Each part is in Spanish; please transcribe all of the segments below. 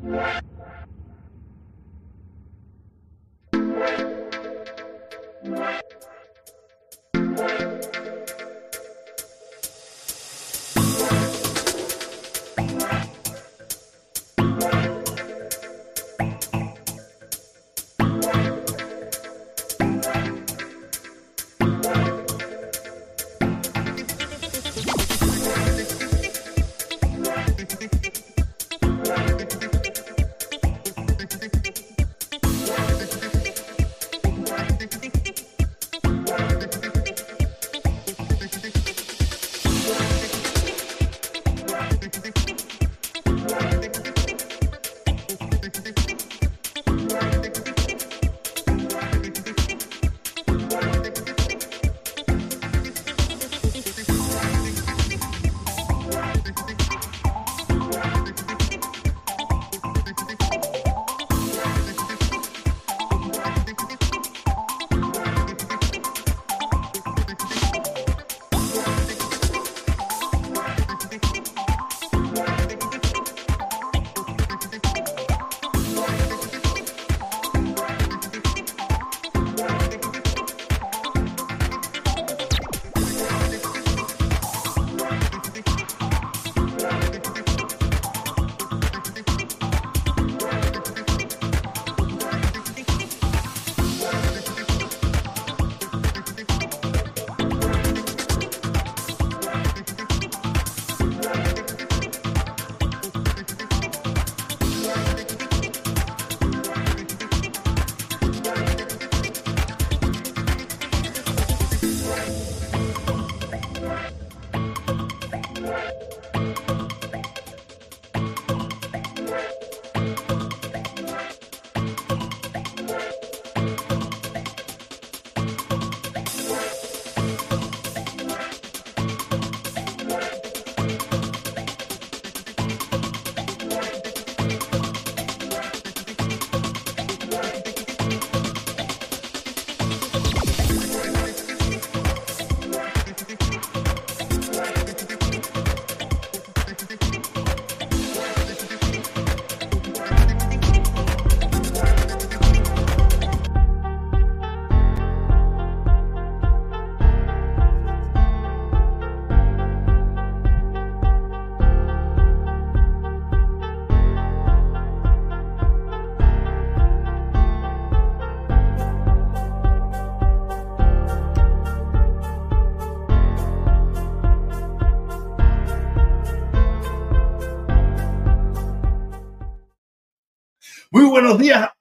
Muy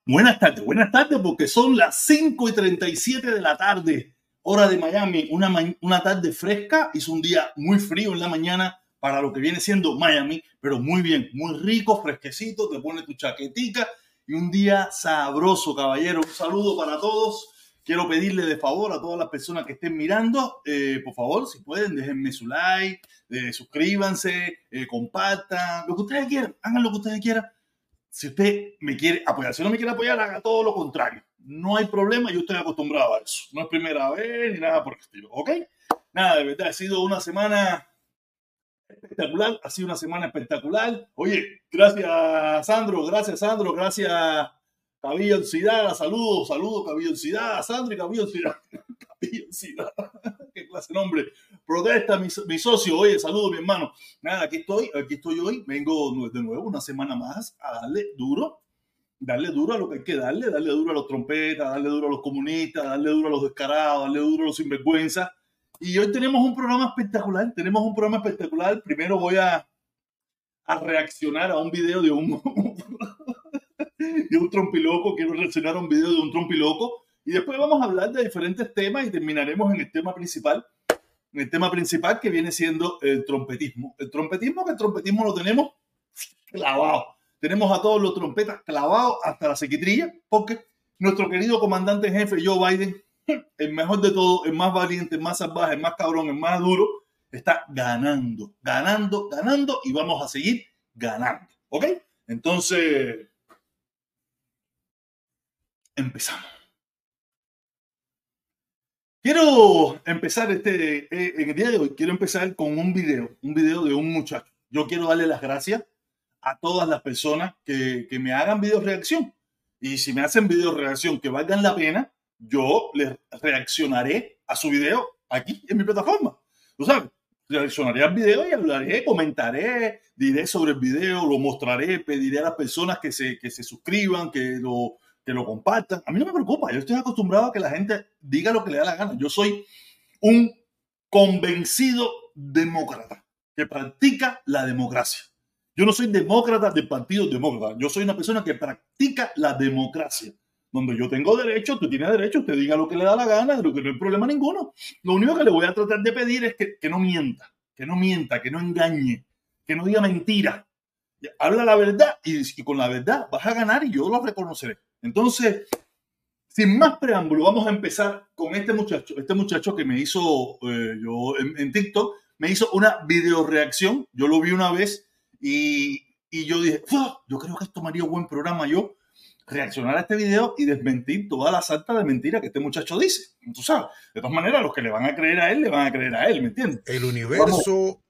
buenas tardes, buenas tardes porque son las 5 y 37 de la tarde, hora de Miami, una, una tarde fresca, hizo un día muy frío en la mañana para lo que viene siendo Miami, pero muy bien, muy rico, fresquecito, te pone tu chaquetica y un día sabroso, caballero. Un saludo para todos. Quiero pedirle de favor a todas las personas que estén mirando, eh, por favor, si pueden, déjenme su like, eh, suscríbanse, eh, compartan, lo que ustedes quieran, hagan lo que ustedes quieran si usted me quiere apoyar, si no me quiere apoyar, haga todo lo contrario. No hay problema, yo estoy acostumbrado a eso. No es primera vez ni nada por el estilo, ¿ok? Nada, de verdad, ha sido una semana espectacular, ha sido una semana espectacular. Oye, gracias Sandro, gracias Sandro, gracias Cabilla Oxidada, saludos, saludos Cabilla Oxidada, Sandro y Cabilla Oxidada. Cabilla Oxidada, qué clase de nombre. Protesta, mi, mi, socio, oye, saludos mi hermano. Nada, aquí estoy, aquí estoy hoy, vengo de nuevo una semana más a darle duro, darle duro a lo que hay que darle, darle duro a los trompetas, darle duro a los comunistas, darle duro a los descarados, darle duro a los sinvergüenza. Y hoy tenemos un programa espectacular, tenemos un programa espectacular. Primero voy a, a reaccionar a un video de un de un trompiloco, quiero reaccionar a un video de un trompiloco y después vamos a hablar de diferentes temas y terminaremos en el tema principal, el tema principal que viene siendo el trompetismo. El trompetismo, que el trompetismo lo tenemos clavado. Tenemos a todos los trompetas clavados hasta la sequitrilla, porque nuestro querido comandante en jefe Joe Biden, el mejor de todos, el más valiente, el más salvaje, el más cabrón, el más duro, está ganando, ganando, ganando y vamos a seguir ganando. ¿Ok? Entonces, empezamos. Quiero empezar este, eh, en el día de hoy, quiero empezar con un video, un video de un muchacho. Yo quiero darle las gracias a todas las personas que, que me hagan video reacción. Y si me hacen video reacción que valgan la pena, yo les reaccionaré a su video aquí en mi plataforma. ¿Tú sabes? Reaccionaré al video y hablaré, comentaré, diré sobre el video, lo mostraré, pediré a las personas que se, que se suscriban, que lo, que lo compartan. A mí no me preocupa, yo estoy acostumbrado a que la gente diga lo que le da la gana. Yo soy un convencido demócrata que practica la democracia. Yo no soy demócrata del Partido Demócrata, yo soy una persona que practica la democracia donde yo tengo derecho, tú tienes derecho, usted diga lo que le da la gana, de lo que no hay problema ninguno. Lo único que le voy a tratar de pedir es que, que no mienta, que no mienta, que no engañe, que no diga mentira. Habla la verdad y, y, con la verdad vas a ganar y yo lo reconoceré. Entonces, sin más preámbulo, vamos a empezar con este muchacho, este muchacho que me hizo, eh, yo en, en, TikTok, me hizo una video reacción, yo lo vi una vez y, y yo dije, yo creo que esto me haría un buen programa yo reaccionar a este video y desmentir toda la salta de mentira que este muchacho dice. Tú sabes, de todas maneras, los que le van a creer a él, le van a creer a él, ¿me entiendes? El universo...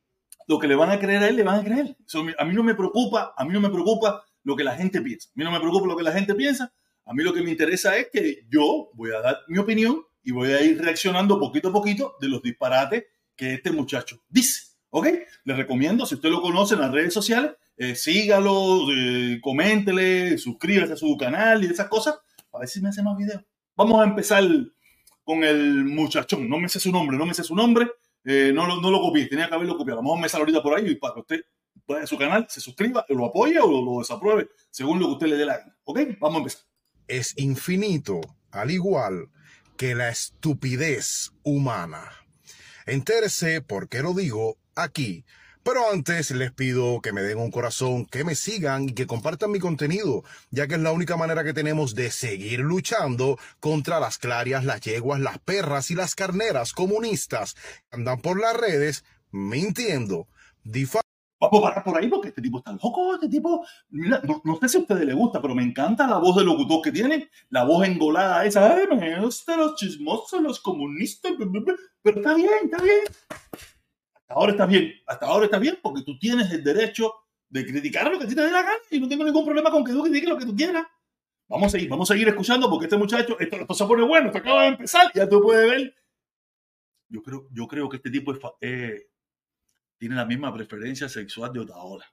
lo que le van a creer a él, le van a creer. Eso, a mí no me preocupa, a mí no me preocupa lo que la gente piensa. A mí no me preocupa lo que la gente piensa. A mí lo que me interesa es que yo voy a dar mi opinión y voy a ir reaccionando poquito a poquito de los disparates que este muchacho dice. ¿Ok? Les recomiendo, si usted lo conoce en las redes sociales, eh, sígalo, eh, coméntele, suscríbase a su canal y esas cosas, a ver si me hace más videos. Vamos a empezar con el muchachón. No me sé su nombre, no me sé su nombre, eh, no, lo, no lo copié, tenía que haberlo copiado. A empezar ahorita por ahí y para que usted vaya a su canal, se suscriba, lo apoye o lo, lo desapruebe, según lo que usted le dé la gana. ¿Ok? Vamos a empezar. Es infinito, al igual que la estupidez humana. Entérese por qué lo digo aquí pero antes les pido que me den un corazón, que me sigan y que compartan mi contenido, ya que es la única manera que tenemos de seguir luchando contra las clarias, las yeguas, las perras y las carneras comunistas que andan por las redes mintiendo, difamando. Vamos a parar por ahí porque este tipo está loco, este tipo, no, no, sé si a ustedes les gusta, pero me encanta la voz de locutor que tiene, la voz engolada esa, ay, me gustan los chismosos, los comunistas, pero está bien, está bien ahora está bien, hasta ahora está bien porque tú tienes el derecho de criticar lo que a ti te dé la gana y no tengo ningún problema con que tú critiques lo que tú quieras. Vamos a seguir, vamos a seguir escuchando porque este muchacho, esto, esto se pone bueno, esto acaba de empezar, ya tú puedes ver. Yo creo, yo creo que este tipo es, eh, tiene la misma preferencia sexual de Otaola.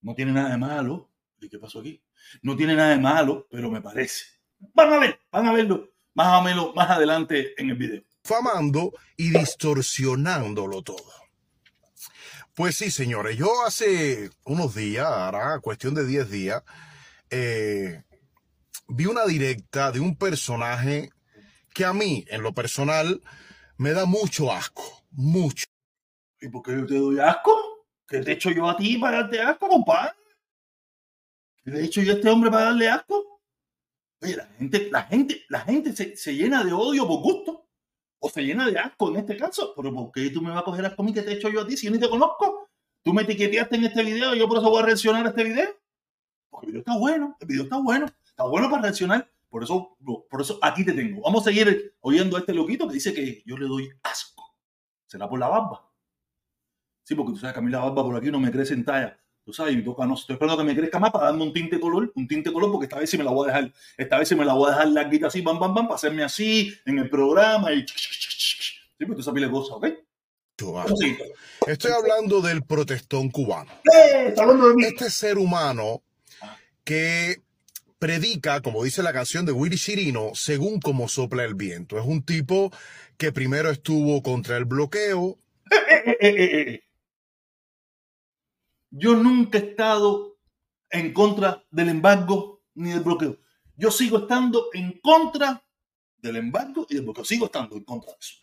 No tiene nada de malo. ¿Y qué pasó aquí? No tiene nada de malo, pero me parece. Van a ver, van a verlo más o menos más adelante en el video famando y distorsionándolo todo. Pues sí, señores, yo hace unos días, ahora cuestión de 10 días, eh, vi una directa de un personaje que a mí, en lo personal, me da mucho asco, mucho. ¿Y por qué yo te doy asco? ¿Qué te he hecho yo a ti para darte asco, compadre? ¿Qué te he hecho yo a este hombre para darle asco? Oye, la gente, la gente, la gente se, se llena de odio por gusto o se llena de asco en este caso. Pero ¿por qué tú me vas a coger asco a mí que te he hecho yo a ti si yo ni te conozco? Tú me etiqueteaste en este video y yo por eso voy a reaccionar a este video. Porque el video está bueno, el video está bueno, está bueno para reaccionar. Por eso, por eso aquí te tengo. Vamos a seguir oyendo a este loquito que dice que yo le doy asco. ¿Será por la barba? Sí, porque tú sabes que a mí la barba por aquí no me crece en talla. Tú sabes, y toca, no, estoy esperando que me crezca más para darme un tinte color, un tinte color, porque esta vez sí me la voy a dejar, esta vez sí me la voy a dejar larguita así, bam, bam, bam, para hacerme así en el programa y... Sí, pues tú sabes cosas, ¿ok? Sí. Estoy hablando del protestón cubano. ¡Eh! hablando de mí. Este ser humano que predica, como dice la canción de Willy Chirino, según como sopla el viento. Es un tipo que primero estuvo contra el bloqueo. Eh, eh, yo nunca he estado en contra del embargo ni del bloqueo. Yo sigo estando en contra del embargo y del bloqueo. Sigo estando en contra de eso.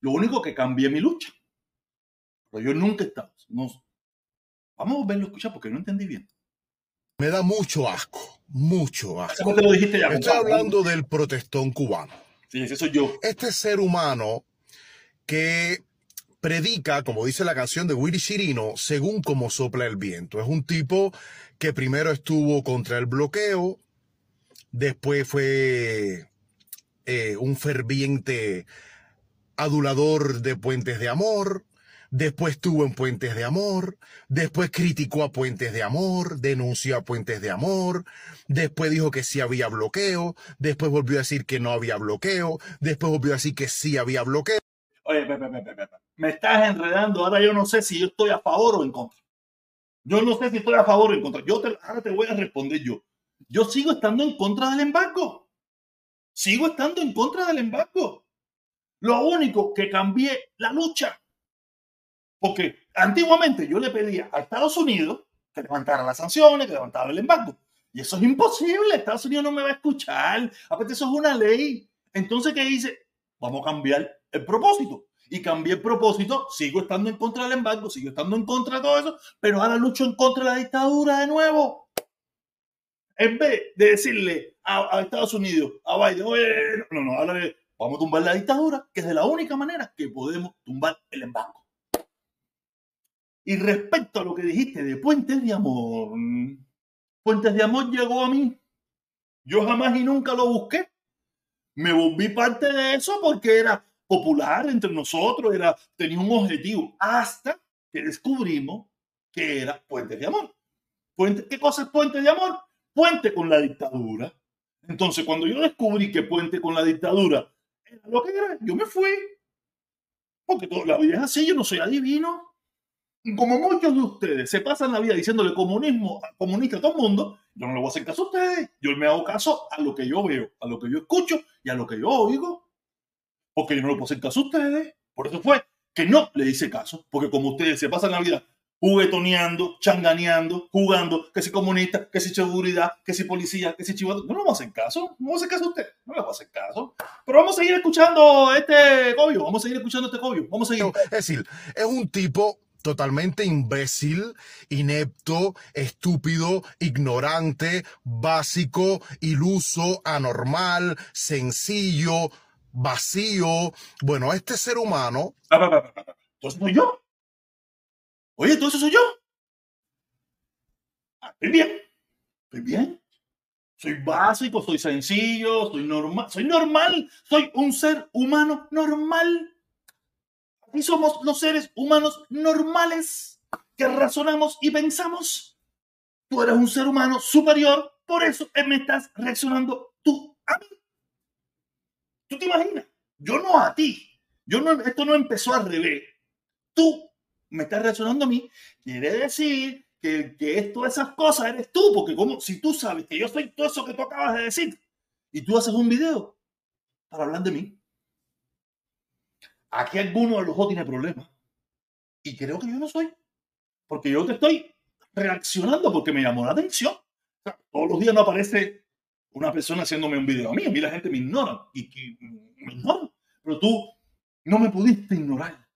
Lo único que cambié mi lucha. Pero yo nunca he estado. No, vamos a verlo escuchar porque no entendí bien. Me da mucho asco, mucho asco. ¿Cómo te lo dijiste ya? Estoy hablando del protestón cubano. Sí, ese soy yo. Este ser humano que predica, como dice la canción de Willy Chirino, según como sopla el viento. Es un tipo que primero estuvo contra el bloqueo, después fue eh, un ferviente adulador de puentes de amor, después estuvo en Puentes de Amor, después criticó a Puentes de Amor, denunció a Puentes de Amor, después dijo que sí había bloqueo, después volvió a decir que no había bloqueo, después volvió a decir que sí había bloqueo. Oye, me estás enredando, ahora yo no sé si yo estoy a favor o en contra. Yo no sé si estoy a favor o en contra. Yo te, ahora te voy a responder yo. Yo sigo estando en contra del embargo. Sigo estando en contra del embargo. Lo único que cambié la lucha. Porque antiguamente yo le pedía a Estados Unidos que levantara las sanciones, que levantara el embargo. Y eso es imposible. Estados Unidos no me va a escuchar. Aparte, eso es una ley. Entonces, ¿qué dice? Vamos a cambiar el propósito. Y cambié el propósito. Sigo estando en contra del embargo, sigo estando en contra de todo eso, pero ahora lucho en contra de la dictadura de nuevo. En vez de decirle a, Estados Unidos, a Biden, no, no, ahora vamos a tumbar la dictadura, que es de la única manera que podemos tumbar el embargo. Y respecto a lo que dijiste de Puentes de Amor, Puentes de Amor llegó a mí. Yo jamás y nunca lo busqué. Me volví parte de eso porque era popular entre nosotros, era, tenía un objetivo, hasta que descubrimos que era Puentes de Amor. Puente, ¿Qué cosa es Puente de Amor? Puente con la dictadura. Entonces, cuando yo descubrí que Puente con la dictadura era lo que era, yo me fui. Porque toda la vida es así, yo no soy adivino como muchos de ustedes se pasan la vida diciéndole comunismo, comunista a todo el mundo, yo no le voy a hacer caso a ustedes. Yo me hago caso a lo que yo veo, a lo que yo escucho y a lo que yo oigo. Porque yo no le puedo hacer caso a ustedes. Por eso fue que no le hice caso. Porque como ustedes se pasan la vida juguetoneando, changaneando, jugando, que si comunista, que si seguridad, que si policía, que si chivato, no le voy a hacer caso. No voy a caso a ustedes. No le voy a hacer caso. Pero vamos a seguir escuchando este cobio. Vamos a seguir escuchando este cobio. Vamos a seguir. Es decir, es un tipo totalmente imbécil, inepto, estúpido, ignorante, básico, iluso, anormal, sencillo, vacío. Bueno, este ser humano... ¿Entonces soy yo? Oye, ¿todo eso soy yo? Ah, estoy bien, estoy bien. Soy básico, soy sencillo, soy normal, soy normal, soy un ser humano normal y somos los seres humanos normales que razonamos y pensamos. Tú eres un ser humano superior, por eso me estás reaccionando tú. ¿Tú te imaginas? Yo no a ti. Yo no, esto no empezó al revés. Tú me estás reaccionando a mí. Quiere decir que, que esto, esas cosas eres tú, porque como si tú sabes que yo soy todo eso que tú acabas de decir y tú haces un video para hablar de mí, Aquí alguno de los dos tiene problemas. Y creo que yo no soy. Porque yo te estoy reaccionando porque me llamó la atención. todos los días no aparece una persona haciéndome un video a mí. A mí la gente me ignora. Y, me ignora. Pero tú no me pudiste ignorar.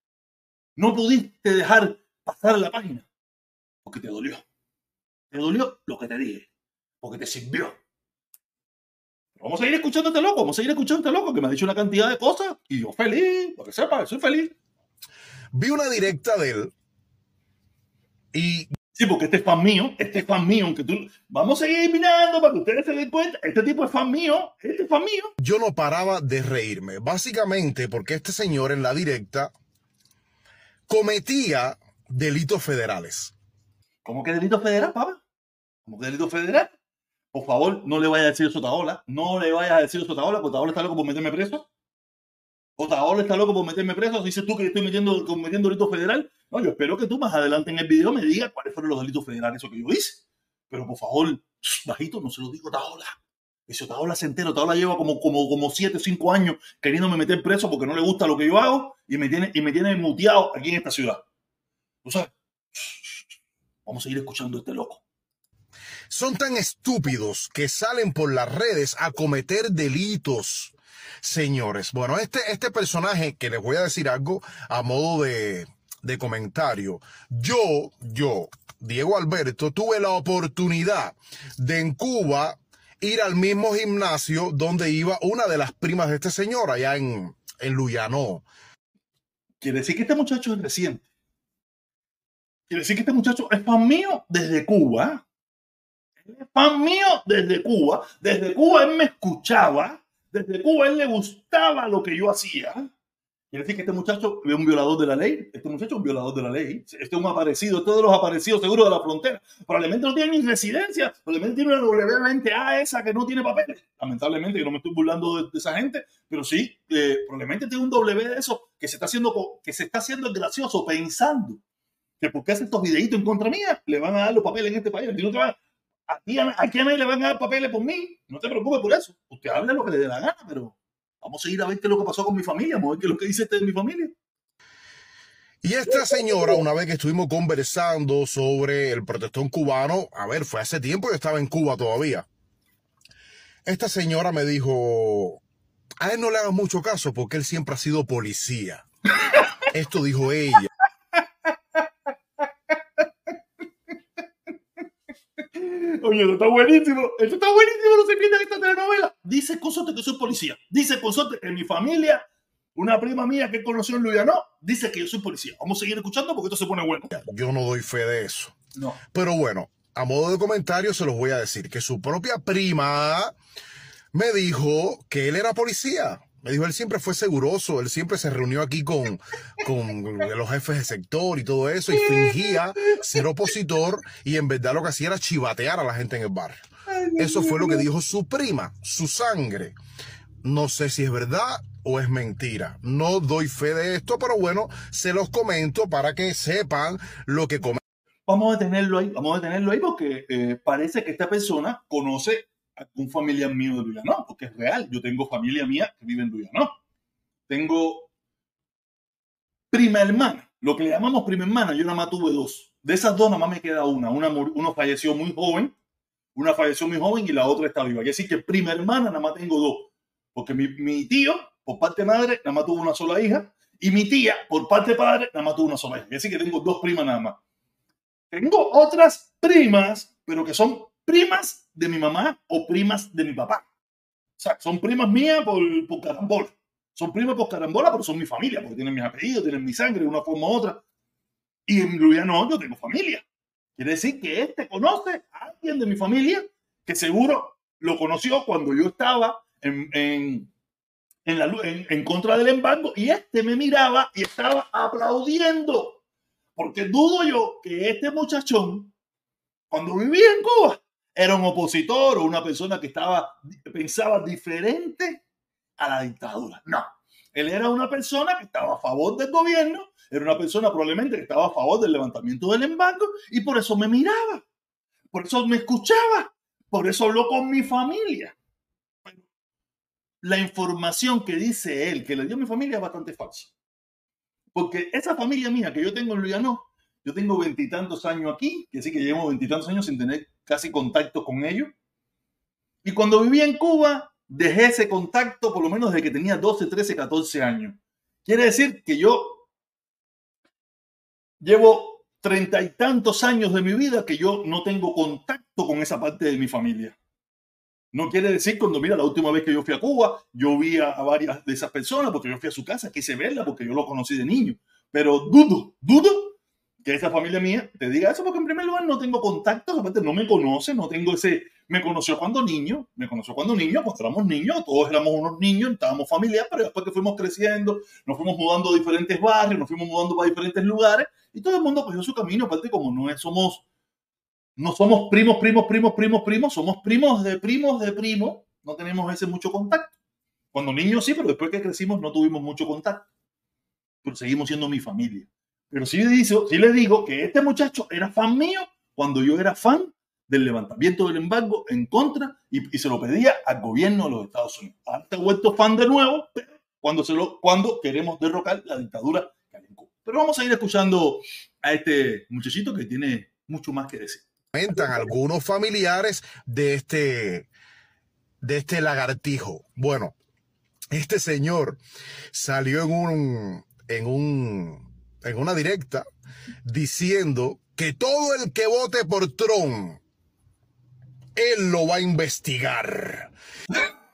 No pudiste dejar pasar la página. Porque te dolió. Te dolió lo que te dije. Porque te sirvió. Vamos a ir este loco, vamos a ir este loco que me ha dicho una cantidad de cosas y yo feliz, para que sepa, soy feliz. Vi una directa de él y... Sí, porque este es fan mío, este es fan mío, aunque tú... Vamos a seguir mirando para que ustedes se den cuenta, este tipo es fan mío, este es fan mío. Yo no paraba de reírme, básicamente porque este señor en la directa cometía delitos federales. ¿Cómo que delito federal, papá? ¿Cómo que delito federal? por favor, no le vayas a decir eso a Otaola. No le vayas a decir eso a Otaola, porque Otaola está loco por meterme preso. Otaola está loco por meterme preso. Dices tú que estoy metiendo, cometiendo delito federal. No, yo espero que tú más adelante en el video me digas cuáles fueron los delitos federales eso que yo hice. Pero por favor, bajito, no se lo digo a Otaola. Ese Otaola se entera. Otaola lleva como, como, como 7 o 5 años queriéndome meter preso porque no le gusta lo que yo hago y me tiene, y me tiene muteado aquí en esta ciudad. ¿Tú sabes? Vamos a seguir escuchando a este loco son tan estúpidos que salen por las redes a cometer delitos. Señores, bueno, este, este personaje que les voy a decir algo a modo de, de comentario. Yo, yo, Diego Alberto, tuve la oportunidad de en Cuba ir al mismo gimnasio donde iba una de las primas de este señor allá en, en Luyano. Quiere decir que este muchacho es reciente. Quiere decir que este muchacho es para mío desde Cuba fan mío desde Cuba. Desde Cuba él me escuchaba. Desde Cuba él le gustaba lo que yo hacía. Quiere decir que este muchacho es un violador de la ley. Este muchacho es un violador de la ley. Este es un aparecido. Todos los aparecidos seguros de la frontera. Probablemente no tiene ni residencia. Probablemente tiene una W20A esa que no tiene papeles. Lamentablemente, yo no me estoy burlando de, esa gente, pero sí, eh, probablemente tiene un W de eso que se está haciendo, que se está haciendo gracioso pensando que porque hace estos videitos en contra mía, le van a dar los papeles en este país. No te va, a, ti, a, a quién le van a dar papeles por mí. No te preocupes por eso. Usted hable lo que le dé la gana, pero Vamos a ir a ver qué es lo que pasó con mi familia, vamos a ver qué es lo que dice este de mi familia. Y esta señora, una vez que estuvimos conversando sobre el protestón cubano, a ver, fue hace tiempo, yo estaba en Cuba todavía. Esta señora me dijo, a él no le hagas mucho caso porque él siempre ha sido policía. Esto dijo ella. Oye, esto está buenísimo. Esto está buenísimo. No se pierdan esta telenovela. Dice Consorte que soy policía. Dice Consorte que en mi familia, una prima mía que conoció en Luyano, dice que yo soy policía. Vamos a seguir escuchando porque esto se pone bueno. Yo no doy fe de eso. No. Pero bueno, a modo de comentario se los voy a decir que su propia prima me dijo que él era policía. Me dijo, él siempre fue seguroso, él siempre se reunió aquí con, con los jefes de sector y todo eso, y fingía ser opositor, y en verdad lo que hacía era chivatear a la gente en el bar. Eso fue lo que dijo su prima, su sangre. No sé si es verdad o es mentira. No doy fe de esto, pero bueno, se los comento para que sepan lo que comen. Vamos a tenerlo ahí, vamos a tenerlo ahí porque eh, parece que esta persona conoce un familiar mío de Luyano, porque es real. Yo tengo familia mía que vive en Luyano. Tengo prima hermana, lo que le llamamos prima hermana, yo nada más tuve dos. De esas dos nada más me queda una. Una uno falleció muy joven, una falleció muy joven y la otra está viva. Quiere decir que prima hermana nada más tengo dos. Porque mi, mi tío, por parte de madre, nada más tuvo una sola hija. Y mi tía, por parte de padre, nada más tuvo una sola hija. Quiere decir que tengo dos primas nada más. Tengo otras primas, pero que son primas de mi mamá o primas de mi papá. O sea, son primas mías por, por carambola. Son primas por carambola, pero son mi familia, porque tienen mis apellidos, tienen mi sangre de una forma u otra. Y en no, yo tengo familia. Quiere decir que este conoce a alguien de mi familia que seguro lo conoció cuando yo estaba en, la, en, en contra del embargo y este me miraba y estaba aplaudiendo. Porque dudo yo que este muchachón, cuando vivía en Cuba, era un opositor o una persona que estaba, pensaba diferente a la dictadura. No, él era una persona que estaba a favor del gobierno, era una persona probablemente que estaba a favor del levantamiento del embargo y por eso me miraba, por eso me escuchaba, por eso habló con mi familia. La información que dice él, que le dio mi familia, es bastante falsa. Porque esa familia mía que yo tengo en Luyano, yo tengo veintitantos años aquí, que sí que llevo veintitantos años sin tener casi contacto con ellos. Y cuando vivía en Cuba, dejé ese contacto por lo menos desde que tenía 12, 13, 14 años. Quiere decir que yo llevo treinta y tantos años de mi vida que yo no tengo contacto con esa parte de mi familia. No quiere decir cuando, mira, la última vez que yo fui a Cuba, yo vi a, varias de esas personas porque yo fui a su casa, quise verla porque yo lo conocí de niño. Pero dudo, dudo que esa familia mía te diga eso, porque en primer lugar no tengo contactos, aparte no me conoce, no tengo ese, me conoció cuando niño, me conoció cuando niño, pues éramos niños, todos éramos unos niños, estábamos familiares, pero después que fuimos creciendo, nos fuimos mudando a diferentes barrios, nos fuimos mudando a diferentes lugares, y todo el mundo cogió su camino, aparte como no somos, no somos primos, primos, primos, primos, primos, somos primos de primos de primos, no tenemos ese mucho contacto. Cuando niños sí, pero después que crecimos no tuvimos mucho contacto. Pero seguimos siendo mi familia. Pero sí, digo, sí le digo que este muchacho era fan mío cuando yo era fan del levantamiento del embargo en contra y, se lo pedía al gobierno de los Estados Unidos. Ahora está vuelto fan de nuevo, cuando, se lo, cuando queremos derrocar la dictadura. Pero vamos a ir escuchando a este muchachito que tiene mucho más que decir. Comentan algunos familiares de este, de este lagartijo. Bueno, este señor salió en un, en un en una directa diciendo que todo el que vote por Trump, él lo va a investigar.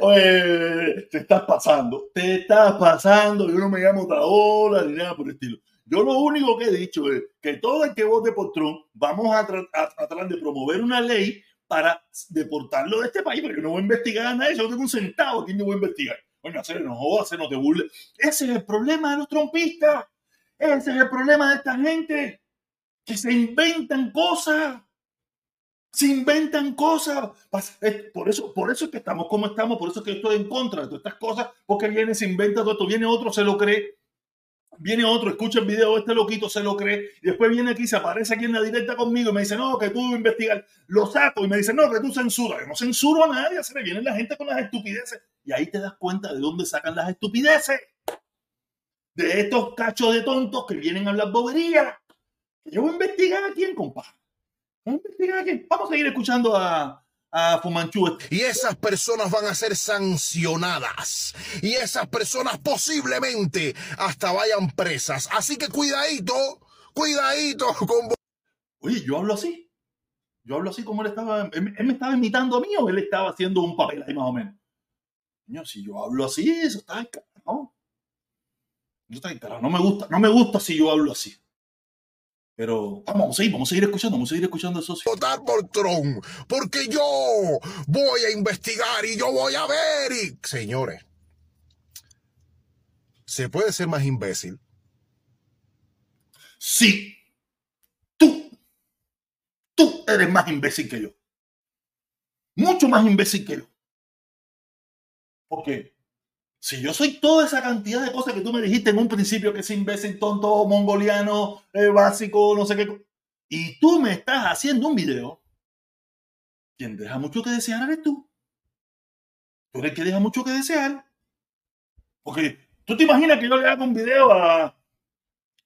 Oye, te estás pasando, te estás pasando. Yo no me llamo Taola ni nada por el estilo. Yo lo único que he dicho es que todo el que vote por Trump, vamos a, tratar de promover una ley para deportarlo de este país, porque yo no voy a investigar a nadie, yo no tengo un centavo, ¿quién yo voy a investigar? Coño, hacer no jodas, hacer no te burles. Ese es el problema de los trompistas. Ese es el problema de esta gente. Que se inventan cosas. Se inventan cosas. Por eso, por eso es que estamos como estamos. Por eso es que estoy en contra de todas estas cosas. Porque viene, se inventa todo. Viene otro, se lo cree. Viene otro, escucha el video, este loquito se lo cree, y después viene aquí, se aparece aquí en la directa conmigo y me dice, no, que tú investigar. Lo saco y me dice, no, que tú censuras. Yo no censuro a nadie, se le viene la gente con las estupideces. Y ahí te das cuenta de dónde sacan las estupideces. De estos cachos de tontos que vienen a hablar bobería. Yo voy a investigar a quién, compadre. Voy a investigar a quién. Vamos a seguir escuchando a, a Fumanchu. Y esas personas van a ser sancionadas. Y esas personas posiblemente hasta vayan presas. Así que cuidadito, cuidadito con Oye, yo hablo así. Yo hablo así como él estaba. Él, me estaba imitando a mí o él estaba haciendo un papel ahí más o menos. Señor, si yo hablo así, eso está en ¿no? Eso está en No me gusta, no me gusta si yo hablo así. Pero vamos a seguir, vamos a seguir escuchando, vamos a seguir escuchando eso. Votar por Trump, porque yo voy a investigar y yo voy a ver. Y, señores, ¿se puede ser más imbécil? Sí. Tú, tú eres más imbécil que yo. Mucho más imbécil que yo. Porque si yo soy toda esa cantidad de cosas que tú me dijiste en un principio, que es imbécil, tonto, mongoliano, eh, básico, no sé qué, y tú me estás haciendo un video, quien deja mucho que desear eres tú. Tú eres el que deja mucho que desear. Porque tú te imaginas que yo le hago un video a,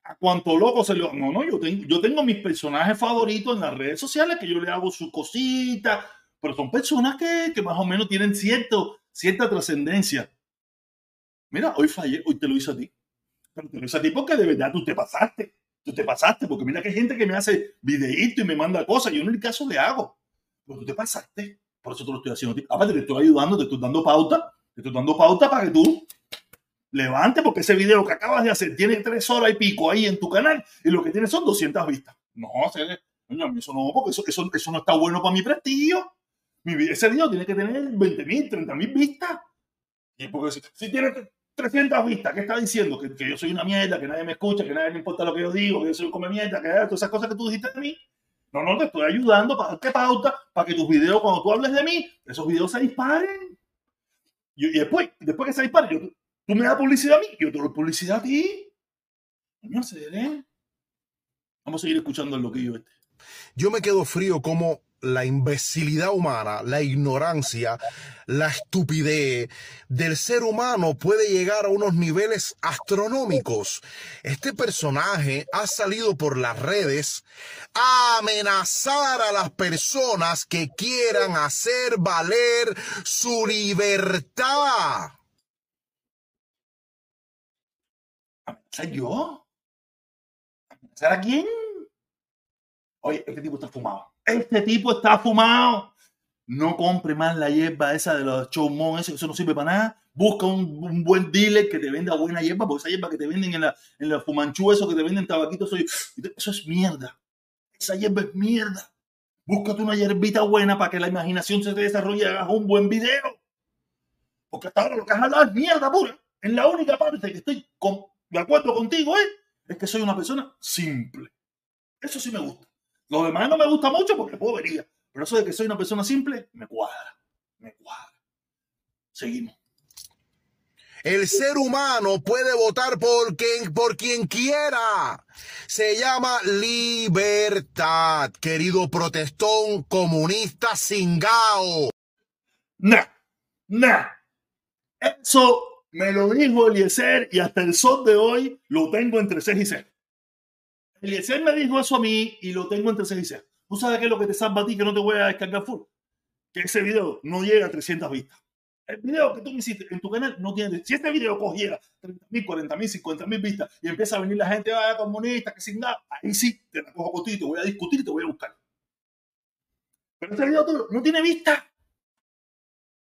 a cuanto loco se lo... No, no, yo tengo, yo tengo mis personajes favoritos en las redes sociales que yo le hago su cosita, pero son personas que, que más o menos tienen cierto, cierta trascendencia. Mira, hoy fallé, hoy te lo hice a ti. Pero te lo hice a ti porque de verdad tú te pasaste. Tú te pasaste, porque mira que hay gente que me hace videíto y me manda cosas. Yo en el caso le hago. Pero tú te pasaste. Por eso te lo estoy haciendo a ti. Aparte, te estoy ayudando, te estoy dando pauta. Te estoy dando pauta para que tú levantes, porque ese video que acabas de hacer tiene tres horas y pico ahí en tu canal y lo que tiene son 200 vistas. No, eso no, porque eso, no está bueno para mi prestigio. Ese video tiene que tener 20 mil, 30 mil vistas. Y porque si, si tiene 300 vistas, ¿qué está diciendo? Que, yo soy una mierda, que nadie me escucha, que nadie me importa lo que yo digo, que yo soy un come mierda, que todas esas cosas que tú dijiste de mí. No, no, te estoy ayudando para darte pauta, para que tus videos, cuando tú hables de mí, esos videos se disparen. Y, después, después que se disparen, yo, tú me das publicidad a mí, yo te doy publicidad a ti. No sé, Vamos a seguir escuchando el loquillo este. Yo me quedo frío como la imbecilidad humana, la ignorancia, la estupidez del ser humano puede llegar a unos niveles astronómicos. Este personaje ha salido por las redes a amenazar a las personas que quieran hacer valer su libertad. ¿Amenazar yo? ¿Amenazar a quién? Oye, este tipo está fumado este tipo está fumado. No compre más la hierba esa de los chomón, eso, eso no sirve para nada. Busca un, buen dealer que te venda buena hierba, porque esa hierba que te venden en la, en la fumanchú, eso que te venden tabaquitos, eso, es mierda. Esa hierba es mierda. Búscate una hierbita buena para que la imaginación se te desarrolle y hagas un buen video. Porque hasta ahora lo que has hablado es mierda pura. En la única parte que estoy de acuerdo contigo ¿eh? es que soy una persona simple. Eso sí me gusta. Lo demás no me gusta mucho porque podría. Pero eso de que soy una persona simple, me cuadra. Me cuadra. Seguimos. El ser humano puede votar por quien, por quien quiera. Se llama libertad, querido protestón comunista cingao. Nah, nah. Eso me lo dijo Eliezer y hasta el sol de hoy lo tengo entre 6 y 6. Eliezer me dijo eso a mí y lo tengo entre 6 y 6. ¿Tú sabes qué es lo que te salva a ti que no te voy a descargar full? Que ese video no llega a 300 vistas. El video que tú me hiciste en tu canal no tiene. Si este video cogiera 30 mil, 40 mil, 50 mil vistas y empieza a venir la gente, vaya comunista, que sin nada, ahí sí te la cojo contigo, te voy a discutir y te voy a buscar. Pero este video no tiene vista.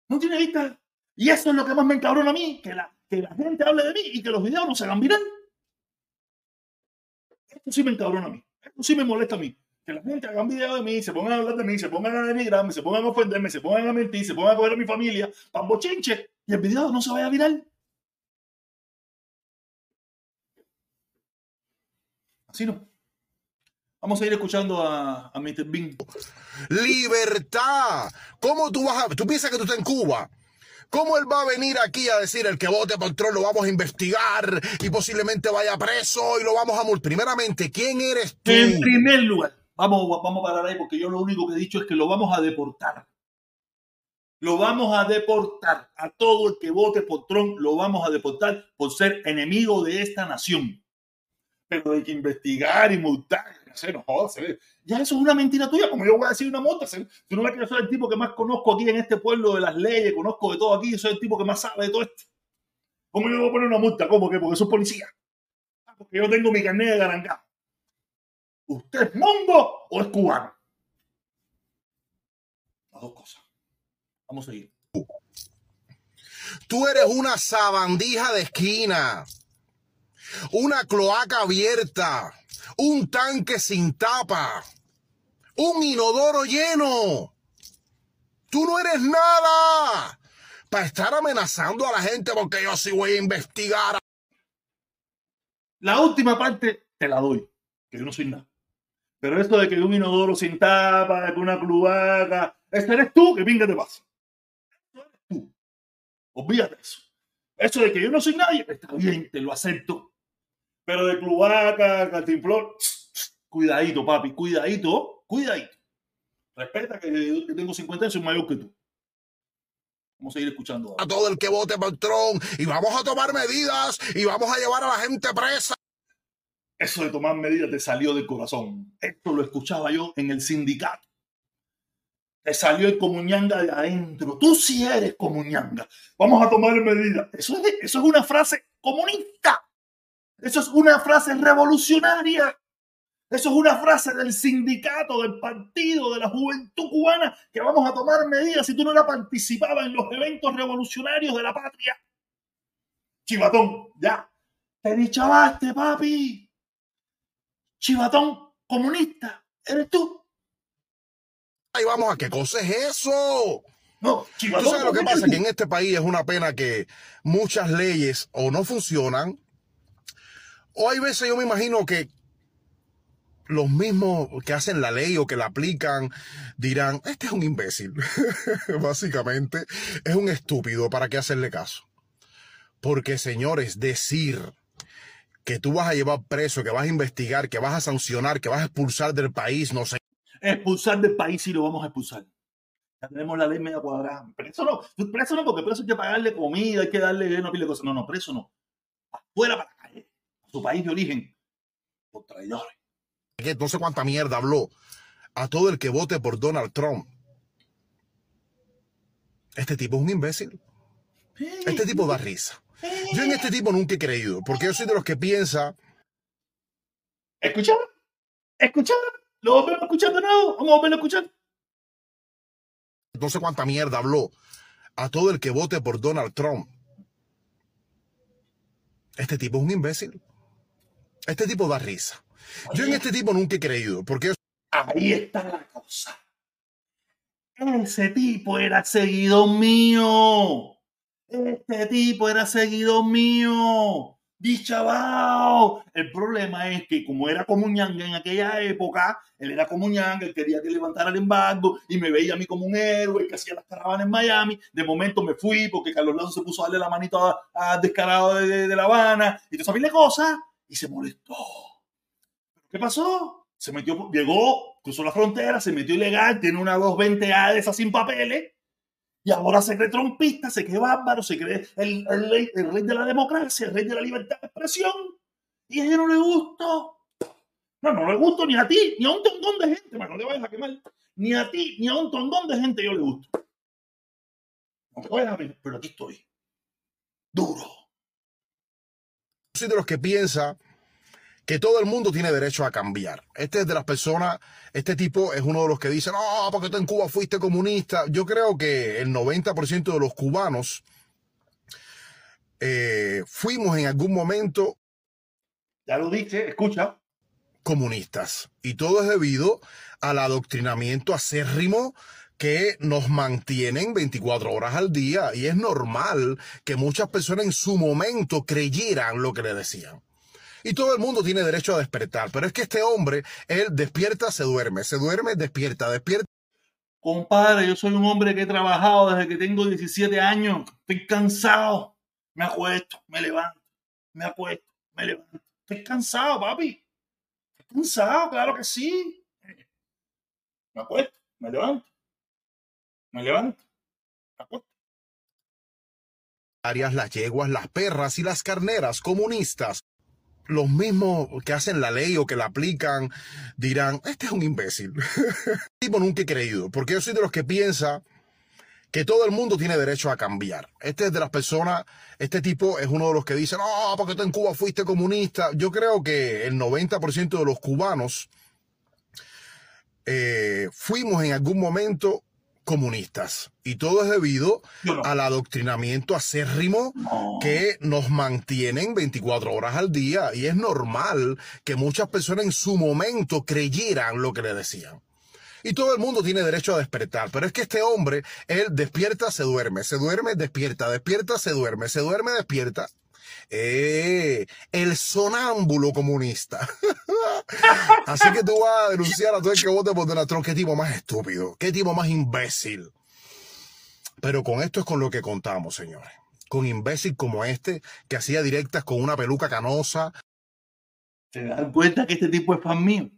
No tiene vista. Y eso es lo que más me encabrona a mí, que la, que la gente hable de mí y que los videos no se hagan viral. Esto sí me encabrona a mí. Esto sí me molesta a mí. Que la gente haga un video de mí, se pongan a hablar de mí, se pongan a denigrarme, se pongan a ofenderme, se pongan a mentir, se pongan a coger a mi familia, para bochinche, y el video no se vaya a viral. Así no. Vamos a ir escuchando a, a Mr. Bean. Libertad. ¿Cómo tú vas a... Tú piensas que tú estás en Cuba. ¿Cómo él va a venir aquí a decir el que vote por Trump lo vamos a investigar y posiblemente vaya preso y lo vamos a multar? Primeramente, ¿quién eres tú? En primer lugar, vamos, vamos a parar ahí porque yo lo único que he dicho es que lo vamos a deportar. Lo vamos a deportar. A todo el que vote por Trump lo vamos a deportar por ser enemigo de esta nación. Pero hay que investigar y multar, no jodas, ya eso es una mentira tuya, como yo voy a decir una mota. Si no ves que yo soy el tipo que más conozco aquí en este pueblo de las leyes, conozco de todo aquí, yo soy el tipo que más sabe de todo esto. ¿Cómo yo voy a poner una multa? ¿Cómo que? Porque soy policía. Ah, porque yo tengo mi carnet de garangá. ¿Usted es mongo o es cubano? Las dos cosas. Vamos a seguir. Tú eres una sabandija de esquina. Una cloaca abierta. Un tanque sin tapa. Un inodoro lleno. Tú no eres nada para estar amenazando a la gente porque yo sí voy a investigar. La última parte te la doy, que yo no soy nada. Pero esto de que un inodoro sin tapa, de que una cloaca, este eres tú, que pinga te pasa. Esto eres tú. Olvídate eso. Eso de que yo no soy nadie, está bien, te lo acepto. Pero de cloaca, cantimplor, cuidadito, papi, cuidadito, cuidadito. Respeta que, que tengo 50 años, soy mayor que tú. Vamos a seguir escuchando. A todo el que vote por Trump y vamos a tomar medidas y vamos a llevar a la gente presa. Eso de tomar medidas te salió del corazón. Esto lo escuchaba yo en el sindicato. Te salió el comuñanga de adentro. Tú sí eres comuñanga. Vamos a tomar medidas. Eso es, eso es una frase comunista. Eso es una frase revolucionaria. Eso es una frase del sindicato, del partido, de la juventud cubana, que vamos a tomar medidas si tú no la participabas en los eventos revolucionarios de la patria. Chivatón, ya. Te dichavaste, papi. Chivatón comunista, eres tú. Ahí vamos a qué cosa es eso. No, chivatón. ¿Tú sabes lo que pasa? Que en este país es una pena que muchas leyes o no funcionan, o hay veces yo me imagino que los mismos que hacen la ley o que la aplican dirán, este es un imbécil. Básicamente, es un estúpido. ¿Para qué hacerle caso? Porque, señores, decir que tú vas a llevar preso, que vas a investigar, que vas a sancionar, que vas a expulsar del país, no sé. Expulsar del país sí lo vamos a expulsar. Ya tenemos la ley media cuadrada. Preso no, preso no, porque preso hay que pagarle comida, hay que darle una pila de cosas. No, no, preso no. Afuera para la calle, a su país de origen, por traidores. No sé cuánta mierda habló a todo el que vote por Donald Trump. Este tipo es un imbécil. Este tipo da risa. Yo en este tipo nunca he creído, porque yo soy de los que piensa. ¿Escuchar? ¿Escuchar? ¿Lo volvemos a escuchar de nuevo? Vamos a volverlo a escuchar. No sé cuánta mierda habló a todo el que vote por Donald Trump. Este tipo es un imbécil. Este tipo da risa. Yo en este tipo nunca he creído, porque yo Ahí está la cosa. Ese tipo era seguidor mío. Este tipo era seguidor mío. Bichabao. El problema es que como era comuñanga en aquella época, él era comuñanga, él quería que levantara el embargo y me veía a mí como un héroe que hacía las caravanas en Miami. De momento me fui porque Carlos Lazo se puso a darle la manito a, a descarado de, de, de La Habana y toda esa cosas y se molestó. ¿Qué pasó? Se metió, llegó, cruzó la frontera, se metió ilegal, tiene una 220A de esas sin papeles, y ahora se cree trompista, se cree bárbaro, se cree el, el, rey, el rey de la democracia, el rey de la libertad de expresión, y a ella no le gustó. No, no le gustó ni a ti, ni a un tongón de gente, no te vayas a quemar, ni a ti, ni a un tongón de gente yo le gusto. No te vayas a pero aquí estoy. Duro. Soy de los que piensa que todo el mundo tiene derecho a cambiar. Este es de las personas, este tipo es uno de los que dice, no, porque tú en Cuba fuiste comunista. Yo creo que el 90% de los cubanos eh, fuimos en algún momento. Ya lo dije, escucha. comunistas. Y todo es debido al adoctrinamiento acérrimo que nos mantienen 24 horas al día y es normal que muchas personas en su momento creyeran lo que le decían. Y todo el mundo tiene derecho a despertar, pero es que este hombre, él despierta, se duerme, se duerme, despierta, despierta. Compadre, yo soy un hombre que he trabajado desde que tengo 17 años, estoy cansado, me acuesto, me levanto, me acuesto, me levanto, estoy cansado, papi, estoy cansado, claro que sí. Me acuesto, me levanto, me levanto, acuesto las yeguas, las perras y las carneras comunistas los mismos que hacen la ley o que la aplican dirán, este es un imbécil. tipo nunca he creído, porque yo soy de los que piensa que todo el mundo tiene derecho a cambiar. Este es de las personas, este tipo es uno de los que dice, no, porque tú en Cuba fuiste comunista. Yo creo que el 90% de los cubanos eh, fuimos en algún momento comunistas. Y todo es debido al adoctrinamiento acérrimo que nos mantienen 24 horas al día. Y es normal que muchas personas en su momento creyeran lo que le decían. Y todo el mundo tiene derecho a despertar. Pero es que este hombre, él despierta, se duerme, se duerme, despierta, despierta, se duerme, se duerme, despierta. Eh, el sonámbulo comunista. Así que tú vas a denunciar a todo el que vote por Donald Trump. Qué tipo más estúpido, qué tipo más imbécil. Pero con esto es con lo que contamos, señores. Con imbécil como este, que hacía directas con una peluca canosa. ¿Se dan cuenta que este tipo es fan mío?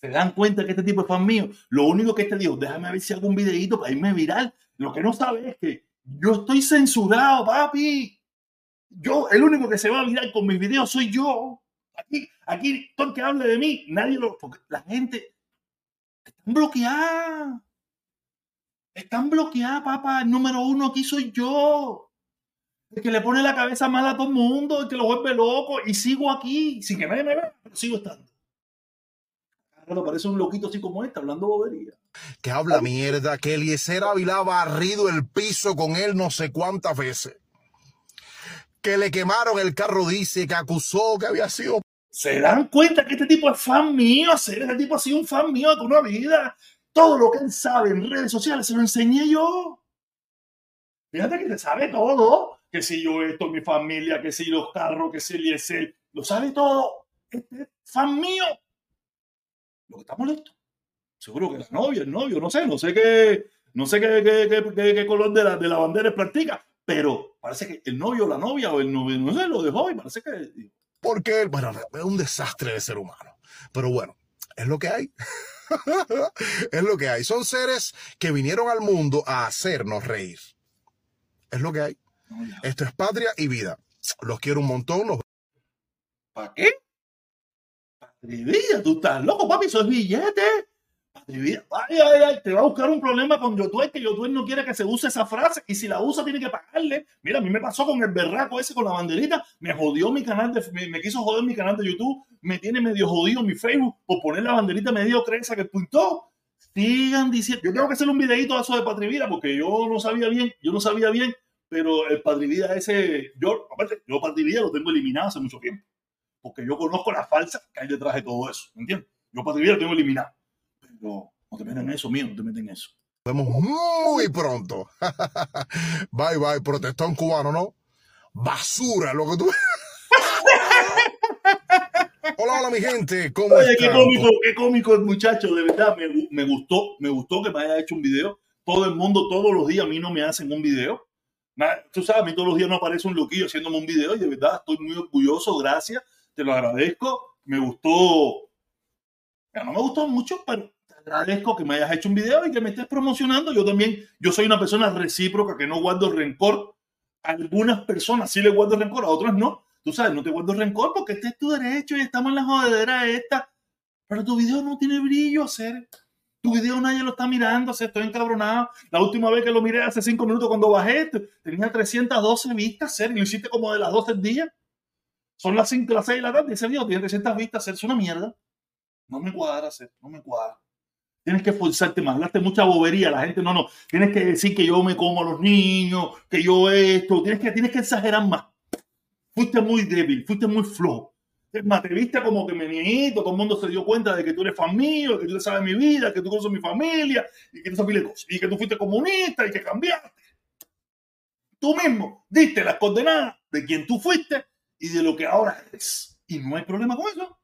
¿Se dan cuenta que este tipo es fan mío? Lo único que este dijo, déjame ver si hago un videito para irme viral. Lo que no sabe es que yo estoy censurado, papi. Yo, el único que se va a mirar con mis videos soy yo. Aquí, aquí, todo el que hable de mí, nadie lo. Porque la gente. Están bloqueada. Están bloqueadas, papá. El número uno aquí soy yo. El que le pone la cabeza mal a todo el mundo, el que lo vuelve loco. Y sigo aquí, sin que nadie me vea, pero sigo estando. Ahora parece un loquito así como este, hablando bobería. Que habla mierda, que Eliezer Ávila ha barrido el piso con él no sé cuántas veces que le quemaron el carro, dice, que acusó que había sido... ¿Se dan cuenta que este tipo es fan mío? Este tipo ha sido un fan mío de toda una vida. Todo lo que él sabe en redes sociales se lo enseñé yo. Fíjate que se sabe todo. Que si yo esto, mi familia, que si los carros, que si el ISL. Lo sabe todo. Este es fan mío. Lo que está molesto. Seguro que la novia, el novio, no sé, no sé qué, no sé qué, qué, color de la, de la bandera practica, pero parece que el novio o la novia o el novio, no sé, lo dejó y parece que... Porque, bueno, es un desastre de ser humano. Pero bueno, es lo que hay. es lo que hay. Son seres que vinieron al mundo a hacernos reír. Es lo que hay. Esto es patria y vida. Los quiero un montón. ¿Para qué? Patria y vida. Tú estás loco, papi. Eso es billete. Ay, ay, ay, te va a buscar un problema con YouTube, que YouTube no quiere que se use esa frase y si la usa tiene que pagarle. Mira, a mí me pasó con el berraco ese con la banderita, me jodió mi canal, me, quiso joder mi canal de YouTube, me tiene medio jodido mi Facebook por poner la banderita medio cresa que puntó. Sigan diciendo, yo tengo que hacer un videito de eso de Patrivida porque yo no sabía bien, yo no sabía bien, pero el Patrivida ese, yo, aparte, yo Patrivida lo tengo eliminado hace mucho tiempo, porque yo conozco la falsa que hay detrás de todo eso, ¿me entiendes? Yo Patrivida lo tengo eliminado no, no te meten en eso, mío, no te meten en eso. Nos vemos muy pronto. bye, bye, protestón cubano, ¿no? Basura, lo que tú... Hola, hola, mi gente. ¿Cómo Oye, qué cómico, qué cómico el muchacho. De verdad, me, me, gustó, me gustó que me haya hecho un video. Todo el mundo, todos los días, a mí no me hacen un video. Tú sabes, a mí todos los días no aparece un loquillo haciéndome un video y de verdad estoy muy orgulloso. Gracias, te lo agradezco. Me gustó. No me gustó mucho, pero agradezco que me hayas hecho un video y que me estés promocionando. Yo también, yo soy una persona recíproca que no guardo rencor. A algunas personas sí le guardo rencor, a otras no. Tú sabes, no te guardo rencor porque este es tu derecho y estamos en la jodedera esta. Pero tu video no tiene brillo, hacer. Tu video nadie lo está mirando, hacer. Estoy encabronado. La última vez que lo miré hace cinco minutos cuando bajé, tenía 312 vistas, hacer. Y lo hiciste como de las 12 días. Son las 5, las 6 de la tarde. Ese video tiene 300 vistas, hacer. Es una mierda. No me cuadra, hacer. No me cuadra. Tienes que esforzarte más, hablaste mucha bobería, la gente no, no, tienes que decir que yo me como a los niños, que yo esto, tienes que, tienes que exagerar más. Fuiste muy débil, fuiste muy flojo. más, te viste como que me niñito, todo el mundo se dio cuenta de que tú eres familia, que tú sabes mi vida, que tú conoces mi familia, y que tú sabes cosas, y que tú fuiste comunista y que cambiaste. Tú mismo diste las coordenadas de quien tú fuiste y de lo que ahora eres. Y no hay problema con eso.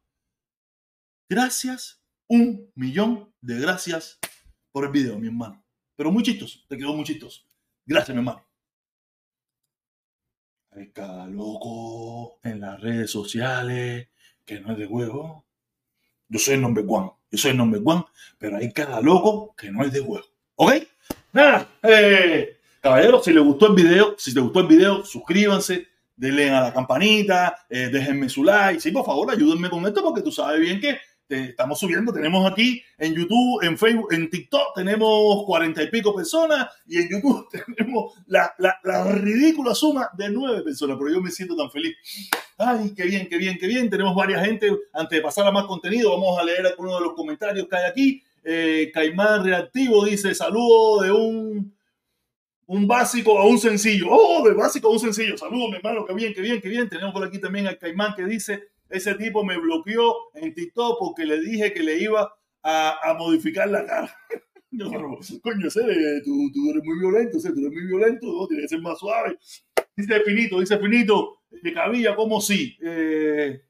Gracias, un millón de gracias por el video, mi hermano. Pero muy chistoso, te quedó muy chistoso. Gracias, mi hermano. Hay cada loco en las redes sociales que no es de huevo. Yo soy el nombre one, yo soy el nombre one, pero hay cada loco que no es de huevo. ¿Ok? Nada, eh, caballeros, si les gustó el video, si les gustó el video, suscríbanse, denle a la campanita, eh, déjenme su like. Sí, por favor, ayúdenme con esto porque tú sabes bien que estamos subiendo, tenemos aquí en YouTube, en Facebook, en TikTok tenemos cuarenta y pico personas y en YouTube tenemos la, ridícula suma de nueve personas, pero yo me siento tan feliz. Ay, qué bien, qué bien, qué bien. Tenemos varias gente. Antes de pasar a más contenido, vamos a leer algunos de los comentarios que hay aquí. Eh, Caimán Reactivo dice, saludo de un, un básico a un sencillo. Oh, de básico a un sencillo. Saludos, mi hermano, qué bien, qué bien, qué bien. Tenemos por aquí también al Caimán que dice, ese tipo me bloqueó en TikTok porque le dije que le iba a, modificar la cara. Coño, ese, tú, tú, eres muy violento, ese, tú eres muy violento, ¿no? tienes que ser más suave. Dice Finito, dice Finito, de cabilla, como si. Eh,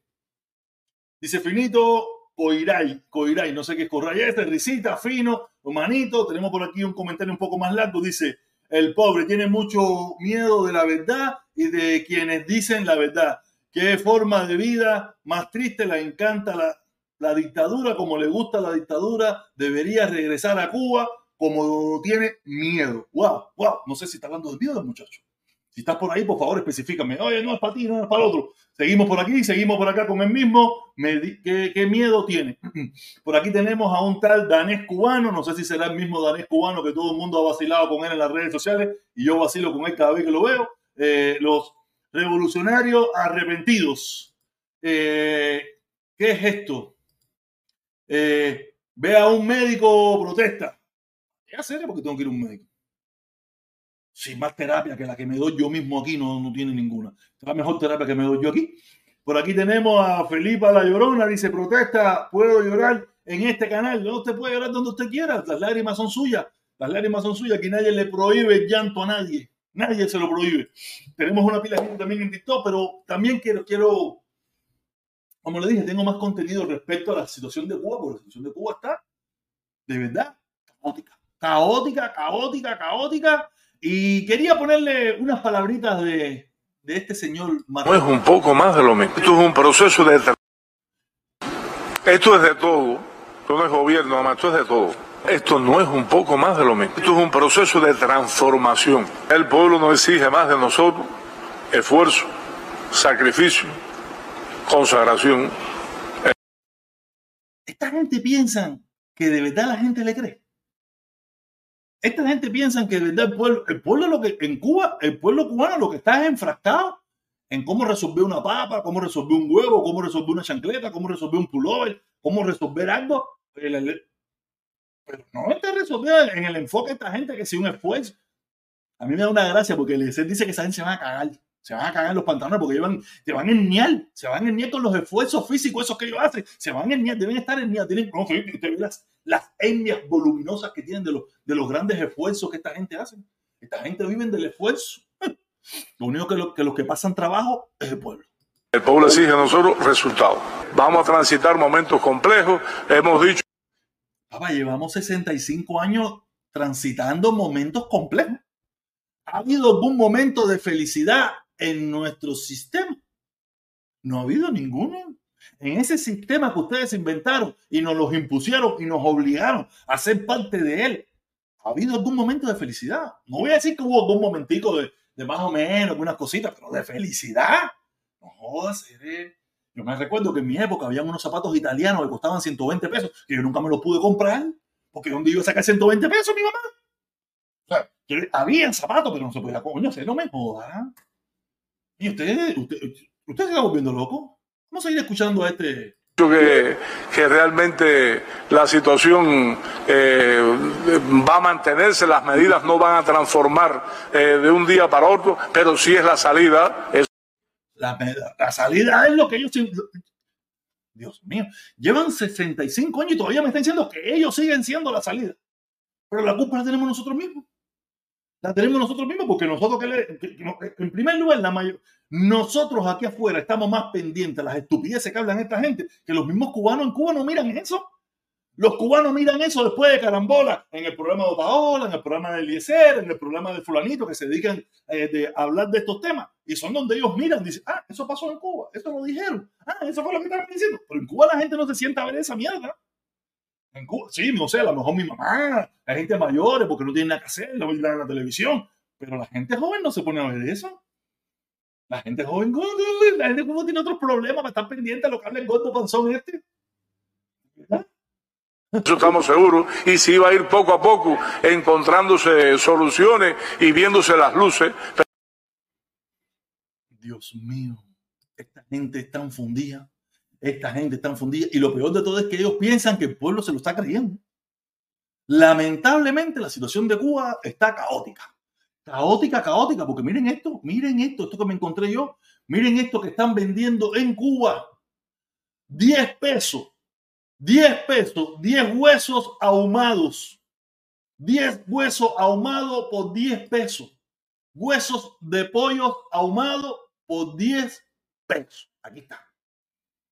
dice Finito, Coiray, Coiray, no sé qué es Coiray, este, risita, fino, manito. Tenemos por aquí un comentario un poco más largo, dice, el pobre tiene mucho miedo de la verdad y de quienes dicen la verdad qué forma de vida más triste, le encanta la, dictadura, como le gusta la dictadura, debería regresar a Cuba como tiene miedo. Wow, wow, no sé si está hablando de miedo, muchacho. Si estás por ahí, por favor, específicame. Oye, no es para ti, no es para el otro. Seguimos por aquí, seguimos por acá con el mismo. ¿Qué, ¿Qué, miedo tiene? Por aquí tenemos a un tal danés cubano. No sé si será el mismo danés cubano que todo el mundo ha vacilado con él en las redes sociales y yo vacilo con él cada vez que lo veo. Eh, los revolucionarios arrepentidos. Eh, ¿Qué es esto? Eh, ve a un médico, protesta. ¿Qué serio porque tengo que ir a un médico. Sin más terapia que la que me doy yo mismo aquí, no, no tiene ninguna. La mejor terapia que me doy yo aquí. Por aquí tenemos a Felipa La Llorona, dice, protesta, puedo llorar en este canal. No, usted puede llorar donde usted quiera, las lágrimas son suyas. Las lágrimas son suyas, que nadie le prohíbe el llanto a nadie. Nadie se lo prohíbe. Tenemos una pila de gente también en TikTok, pero también quiero, quiero, como le dije, tengo más contenido respecto a la situación de Cuba, porque la situación de Cuba está de verdad caótica. Caótica, caótica, caótica. Y quería ponerle unas palabritas de, de este señor No es un poco más de lo mismo. Esto es un proceso de... Esto es de todo. Esto no es gobierno, esto es de todo. Esto no es un poco más de lo mismo. Esto es un proceso de transformación. El pueblo no exige más de nosotros esfuerzo, sacrificio, consagración. Esta gente piensa que de verdad la gente le cree. Esta gente piensa que de verdad el pueblo, el pueblo lo que en Cuba, el pueblo cubano lo que está es enfrascado en cómo resolver una papa, cómo resolver un huevo, cómo resolver una chancleta, cómo resolver un pullover, cómo resolver algo pero no está resolvido en el enfoque de esta gente que si un esfuerzo. A mí me da una gracia porque el dice que esa gente se van a cagar. Se van a cagar los pantalones porque llevan, te van a enniar. Se van a enniar con los esfuerzos físicos esos que ellos hacen. Se van a enniar, deben estar enniados. Tienen, no, las, las etnias voluminosas que tienen de los, de los grandes esfuerzos que esta gente hace. Esta gente vive del esfuerzo. Lo único que, lo, que los que pasan trabajo es el pueblo. El pueblo exige a nosotros resultados. Vamos a transitar momentos complejos. Hemos dicho Papá, llevamos 65 años transitando momentos complejos. ¿Ha habido algún momento de felicidad en nuestro sistema? No ha habido ninguno. En ese sistema que ustedes inventaron y nos los impusieron y nos obligaron a ser parte de él, ¿ha habido algún momento de felicidad? No voy a decir que hubo algún momentico de, más o menos, algunas cositas, pero de felicidad. No jodas, eres yo me recuerdo que en mi época había unos zapatos italianos que costaban 120 pesos, que yo nunca me los pude comprar, porque ¿dónde iba a sacar 120 pesos mi mamá? O sea, había zapatos, pero no se podía, coño, no me joda. ¿Y usted, usted, usted se está volviendo loco? Vamos a ir escuchando a este, que, que, realmente la situación eh, va a mantenerse, las medidas no van a transformar eh, de un día para otro, pero sí es la salida. La, salida es lo que ellos Dios mío, llevan 65 años y todavía me están diciendo que ellos siguen siendo la salida. Pero la culpa la tenemos nosotros mismos. La tenemos nosotros mismos porque nosotros, que le, en primer lugar, la mayor, nosotros aquí afuera estamos más pendientes de las estupideces que hablan esta gente que los mismos cubanos en Cuba no miran eso. Los cubanos miran eso después de carambola en el programa de Otaola, en el programa de Eliezer, en el programa de Fulanito, que se dedican eh, a hablar de estos temas. Y son donde ellos miran, dicen, ah, eso pasó en Cuba, eso lo dijeron, ah, eso fue lo que estaban diciendo. Pero en Cuba la gente no se sienta a ver esa mierda. En Cuba, sí, no sé, a lo mejor mi mamá, la gente mayor, porque no tiene nada que hacer, ven en la televisión. Pero la gente joven no se pone a ver eso. La gente joven, la gente como tiene otros problemas, para estar pendiente a lo que habla el gordo panzón este. ¿Verdad? Eso estamos seguros. Y si va a ir poco a poco encontrándose soluciones y viéndose las luces. Dios mío, esta gente está fundida. Esta gente está fundida. Y lo peor de todo es que ellos piensan que el pueblo se lo está creyendo. Lamentablemente la situación de Cuba está caótica. Caótica, caótica, porque miren esto, miren esto, esto que me encontré yo, miren esto que están vendiendo en Cuba. 10 pesos 10 pesos, 10 huesos ahumados. 10 huesos ahumados por 10 pesos. Huesos de pollo ahumados por 10 pesos. Aquí está.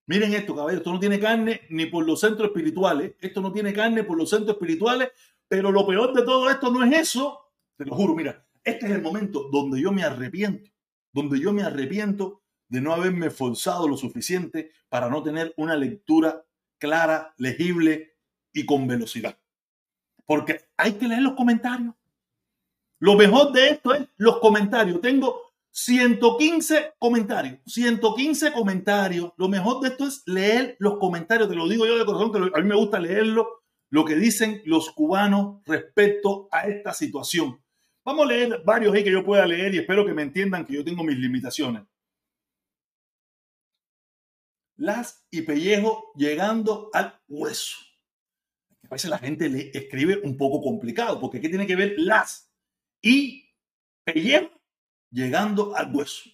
Miren esto, caballeros. Esto no tiene carne ni por los centros espirituales. Esto no tiene carne por los centros espirituales. Pero lo peor de todo esto no es eso. Te lo juro, mira. Este es el momento donde yo me arrepiento. Donde yo me arrepiento de no haberme forzado lo suficiente para no tener una lectura clara, legible y con velocidad. Porque hay que leer los comentarios. Lo mejor de esto es los comentarios. Tengo 115 comentarios, 115 comentarios. Lo mejor de esto es leer los comentarios. Te lo digo yo de corazón, que a mí me gusta leerlo, lo que dicen los cubanos respecto a esta situación. Vamos a leer varios ahí que yo pueda leer y espero que me entiendan que yo tengo mis limitaciones las y pellejo llegando al hueso. A veces la gente le escribe un poco complicado, porque ¿qué tiene que ver las y pellejo llegando al hueso?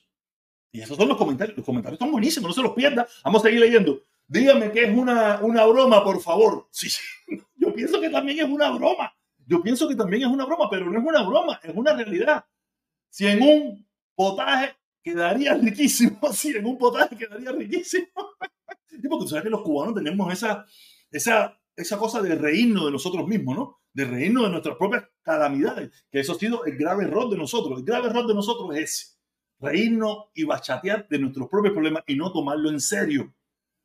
Y esos son los comentarios. Los comentarios son buenísimos, no se los pierda. Vamos a seguir leyendo. Dígame que es una, una broma, por favor. Sí. Yo pienso que también es una broma. Yo pienso que también es una broma, pero no es una broma, es una realidad. Si en un potaje quedaría riquísimo, así, en un potaje quedaría riquísimo. y porque tú sabes que los cubanos tenemos esa, esa, esa cosa de reírnos de nosotros mismos, ¿no? De reírnos de nuestras propias calamidades, que eso ha sido el grave error de nosotros. El grave error de nosotros es ese, reírnos y bachatear de nuestros propios problemas y no tomarlo en serio.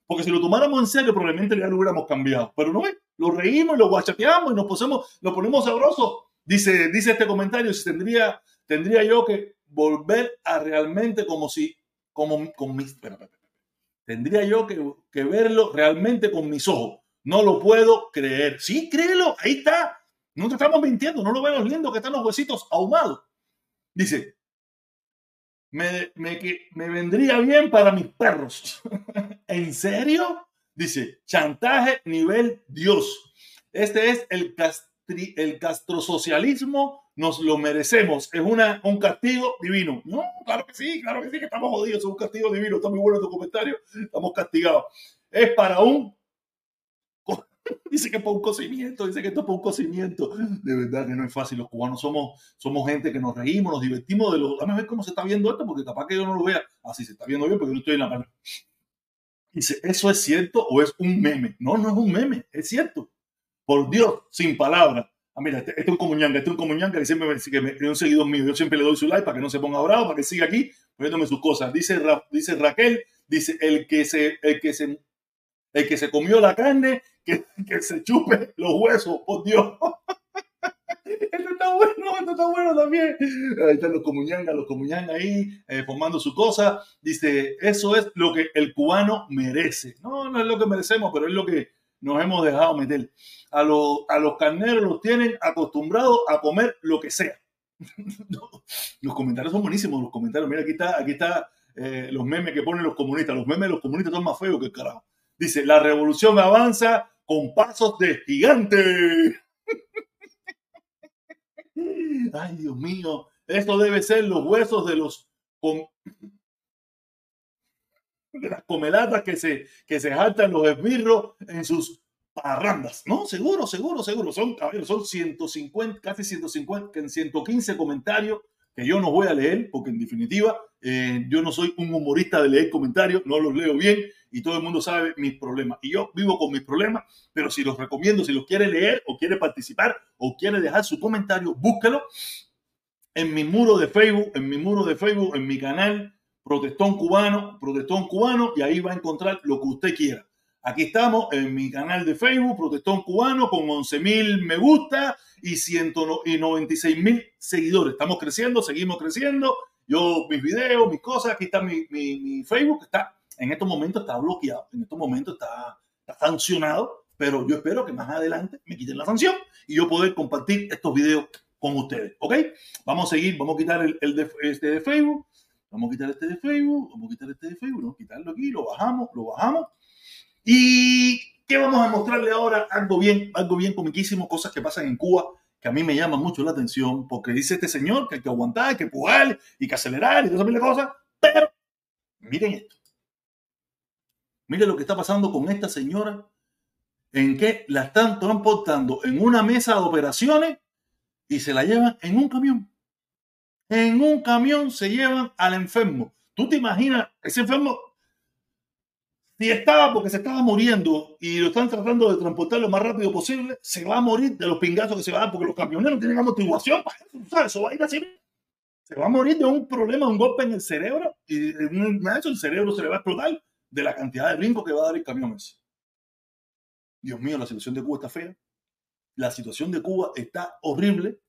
Porque si lo tomáramos en serio, probablemente ya lo hubiéramos cambiado. Pero no es, lo reímos y lo bachateamos y nos ponemos, lo ponemos sabroso. Dice, dice este comentario, si tendría, tendría yo que volver a realmente como si, como con mis, tendría yo que, que, verlo realmente con mis ojos. No lo puedo creer. Sí, créelo, ahí está. No te estamos mintiendo, no lo veo lindo que están los huesitos ahumados. Dice, me, me, me vendría bien para mis perros. ¿En serio? Dice, chantaje nivel Dios. Este es el, castri, el castrosocialismo nos lo merecemos. Es una, un castigo divino. No, claro que sí, claro que sí, que estamos jodidos. Es un castigo divino. Está muy bueno tu comentario. Estamos castigados. Es para un. Dice que es para un cocimiento, dice que esto es para un cocimiento. De verdad que no es fácil. Los cubanos somos, somos gente que nos reímos, nos divertimos de lo. Dame ver cómo se está viendo esto, porque capaz que yo no lo vea. Así se está viendo bien, porque yo estoy en la mano. Dice, ¿eso es cierto o es un meme? No, no es un meme, es cierto. Por Dios, sin palabras. Ah, mira, este, este, es un comuñanga, este es un comuñanga que siempre me, que me, un seguidor mío. Yo siempre le doy su like para que no se ponga bravo, para que siga aquí poniéndome sus cosas. Dice, dice Raquel, dice, el que se, el que se, el que se comió la carne, que, que se chupe los huesos, por Dios. Esto está bueno, esto está bueno también. Ahí están los comuñangas, los comuñangas ahí eh, formando su cosa. Dice, eso es lo que el cubano merece. No, no es lo que merecemos, pero es lo que nos hemos dejado meter. A, los, a los carneros los tienen acostumbrados a comer lo que sea. los comentarios son buenísimos, los comentarios. Mira, aquí está, aquí está eh, los memes que ponen los comunistas. Los memes de los comunistas son más feos que el carajo. Dice, la revolución avanza con pasos de gigante. Ay, Dios mío, esto debe ser los huesos de los... de las comelatas que se, que se jaltan los esbirros en sus parrandas. No, seguro, seguro, seguro. Son, son 150, casi 150, 115 comentarios que yo no voy a leer, porque en definitiva eh, yo no soy un humorista de leer comentarios, no los leo bien y todo el mundo sabe mis problemas. Y yo vivo con mis problemas, pero si los recomiendo, si los quiere leer o quiere participar o quiere dejar su comentario, búsquelo en mi muro de Facebook, en mi muro de Facebook, en mi canal Protestón Cubano, Protestón Cubano, y ahí va a encontrar lo que usted quiera. Aquí estamos en mi canal de Facebook, Protestón Cubano, con 11 mil me gusta y 196 mil seguidores. Estamos creciendo, seguimos creciendo. Yo, mis videos, mis cosas, aquí está mi, mi, Facebook, está en estos momentos está bloqueado, en estos momentos está, está sancionado, pero yo espero que más adelante me quiten la sanción y yo poder compartir estos videos con ustedes, ¿ok? Vamos a seguir, vamos a quitar el, el de, este de Facebook, vamos a quitar este de Facebook, vamos a quitar este de Facebook, vamos a quitarlo aquí, lo bajamos, lo bajamos. ¿Y qué vamos a mostrarle ahora? Algo bien, algo bien comiquísimo, cosas que pasan en Cuba que a mí me llaman mucho la atención, porque dice este señor que hay que aguantar, que pujar y que acelerar y todas esas cosas, pero miren esto. Miren lo que está pasando con esta señora, en que la están transportando en una mesa de operaciones y se la llevan en un camión. En un camión se llevan al enfermo. ¿Tú te imaginas ese enfermo? Si estaba porque se estaba muriendo y lo están tratando de transportar lo más rápido posible, se va a morir de los pingazos que se van porque los camioneros tienen amortiguación. ¿sabes? Eso va a ir así. Se va a morir de un problema, un golpe en el cerebro y en el cerebro se le va a explotar de la cantidad de brinco que va a dar el camión ese. Dios mío, la situación de Cuba está fea. La situación de Cuba está horrible.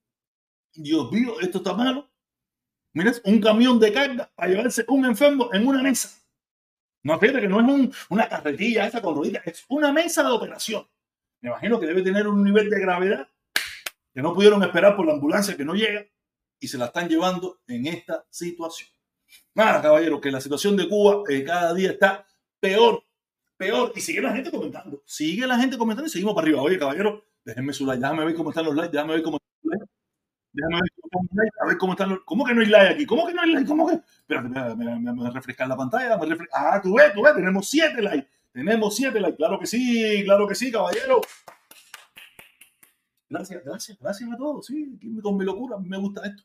Dios mío, esto está malo. Mira, un camión de carga para llevarse un enfermo en una mesa. No, fíjate que no es una carretilla esa con rueditas, es una mesa de operación. Me imagino que debe tener un nivel de gravedad que no pudieron esperar por la ambulancia que no llega y se la están llevando en esta situación. Nada, caballero, que la situación de Cuba eh, cada día está peor, peor. Y sigue la gente comentando. Sigue la gente comentando y seguimos para arriba. Oye, caballero, Déjenme su like, déjame ver cómo están los likes, déjame ver cómo están los likes. Déjame ver a ver cómo están los... ¿Cómo que no hay like aquí? ¿Cómo que no hay like? ¿Cómo que...? Espérate, me, me, me, refrescar la pantalla. Me refresca... Ah, tú ves, tú ves, tenemos siete likes. Tenemos siete likes. Claro que sí, claro que sí, caballero. Gracias, gracias, gracias a todos. Sí, con mi locura, me gusta esto.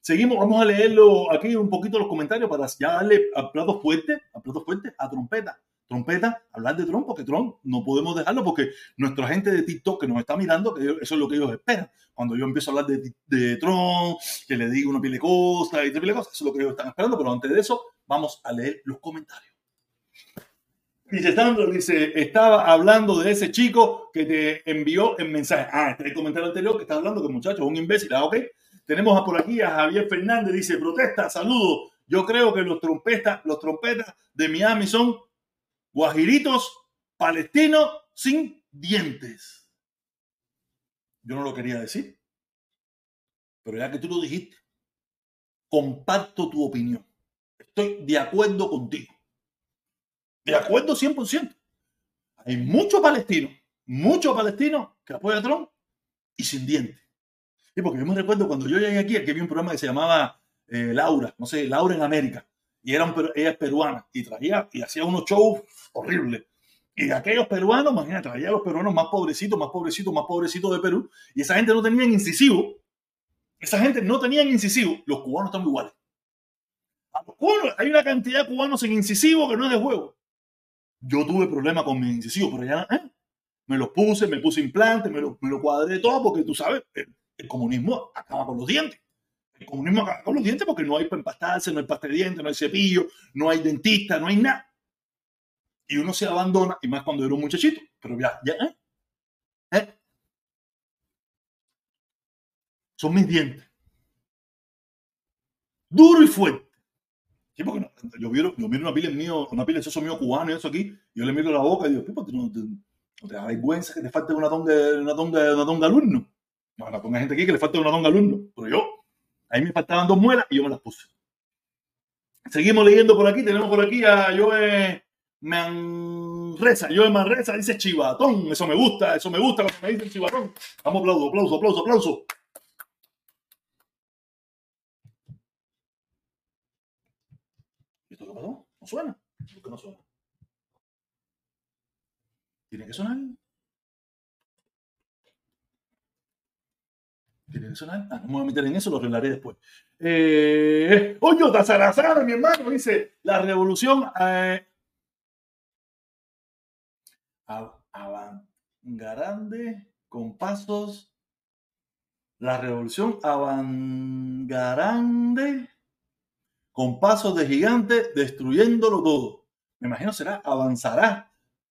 Seguimos, vamos a leerlo aquí un poquito los comentarios para ya darle a platos fuertes, a platos fuertes, a trompeta trompeta, hablar de Trump, porque Trump no podemos dejarlo porque nuestra gente de TikTok que nos está mirando, que eso es lo que ellos esperan. Cuando yo empiezo a hablar de, de Trump, que le digo una pile de cosas y cosas, eso es lo que ellos están esperando, pero antes de eso, vamos a leer los comentarios. Dice dice, estaba hablando de ese chico que te envió el mensaje. Ah, este es el comentario anterior que está hablando que el muchacho es un imbécil. Ah, ok. Tenemos por aquí a Javier Fernández, dice, protesta, saludo. Yo creo que los trompetas, los trompetas de Miami son guajiritos palestinos sin dientes. Yo no lo quería decir, pero ya que tú lo dijiste, comparto tu opinión. Estoy de acuerdo contigo. De acuerdo 100%. Hay muchos palestinos, muchos palestinos que apoyan a Trump y sin dientes. Y porque yo me recuerdo cuando yo llegué aquí, aquí había un programa que se llamaba eh, Laura, no sé, Laura en América y era ella es peruana y traía y hacía unos shows horribles. Y aquellos peruanos, imagínate, traía a los peruanos más pobrecitos, más pobrecitos, más pobrecitos de Perú. Y esa gente no tenía incisivo. Esa gente no tenía incisivo. Los cubanos están iguales. Hay una cantidad de cubanos sin incisivo que no es de juego. Yo tuve problemas con mis incisivos, pero ya ¿eh? me los puse, me puse implantes, me lo, me lo cuadré todo, porque tú sabes, el comunismo acaba con los dientes. El comunismo acaba con los dientes porque no hay para empastarse, no hay pasta de dientes, no hay cepillo, no hay dentista, no hay nada. Y uno se abandona, y más cuando era un muchachito. Pero ya, ya, ¿eh? ¿Eh? Son mis dientes. Duro y fuerte. Sí, porque no, yo, miro, yo miro una pila mío, una pila de eso mío cubano y eso aquí, yo le miro la boca y digo, ¿tú no, te, no te da vergüenza que te falte una tonga, una tonga, una tonga alumno? No, la ponga gente aquí que le falta una tonga alumno. Pero yo, Ahí me faltaban dos muelas y yo me las puse. Seguimos leyendo por aquí. Tenemos por aquí a Joe Manresa. Joe Manresa dice chivatón. Eso me gusta, eso me gusta cuando me dicen chivatón. Vamos, aplauso, aplauso, aplauso, aplauso. ¿Esto qué pasó? ¿No suena? ¿Por qué no suena? ¿Tiene que sonar? ¿Tiene que sonar? Ah, no me voy a meter en eso, lo arreglaré después. Eh, Tazarazara, mi hermano, dice, la revolución eh, avangarande con pasos. La revolución avangarande con pasos de gigante, destruyéndolo todo. Me imagino será avanzará.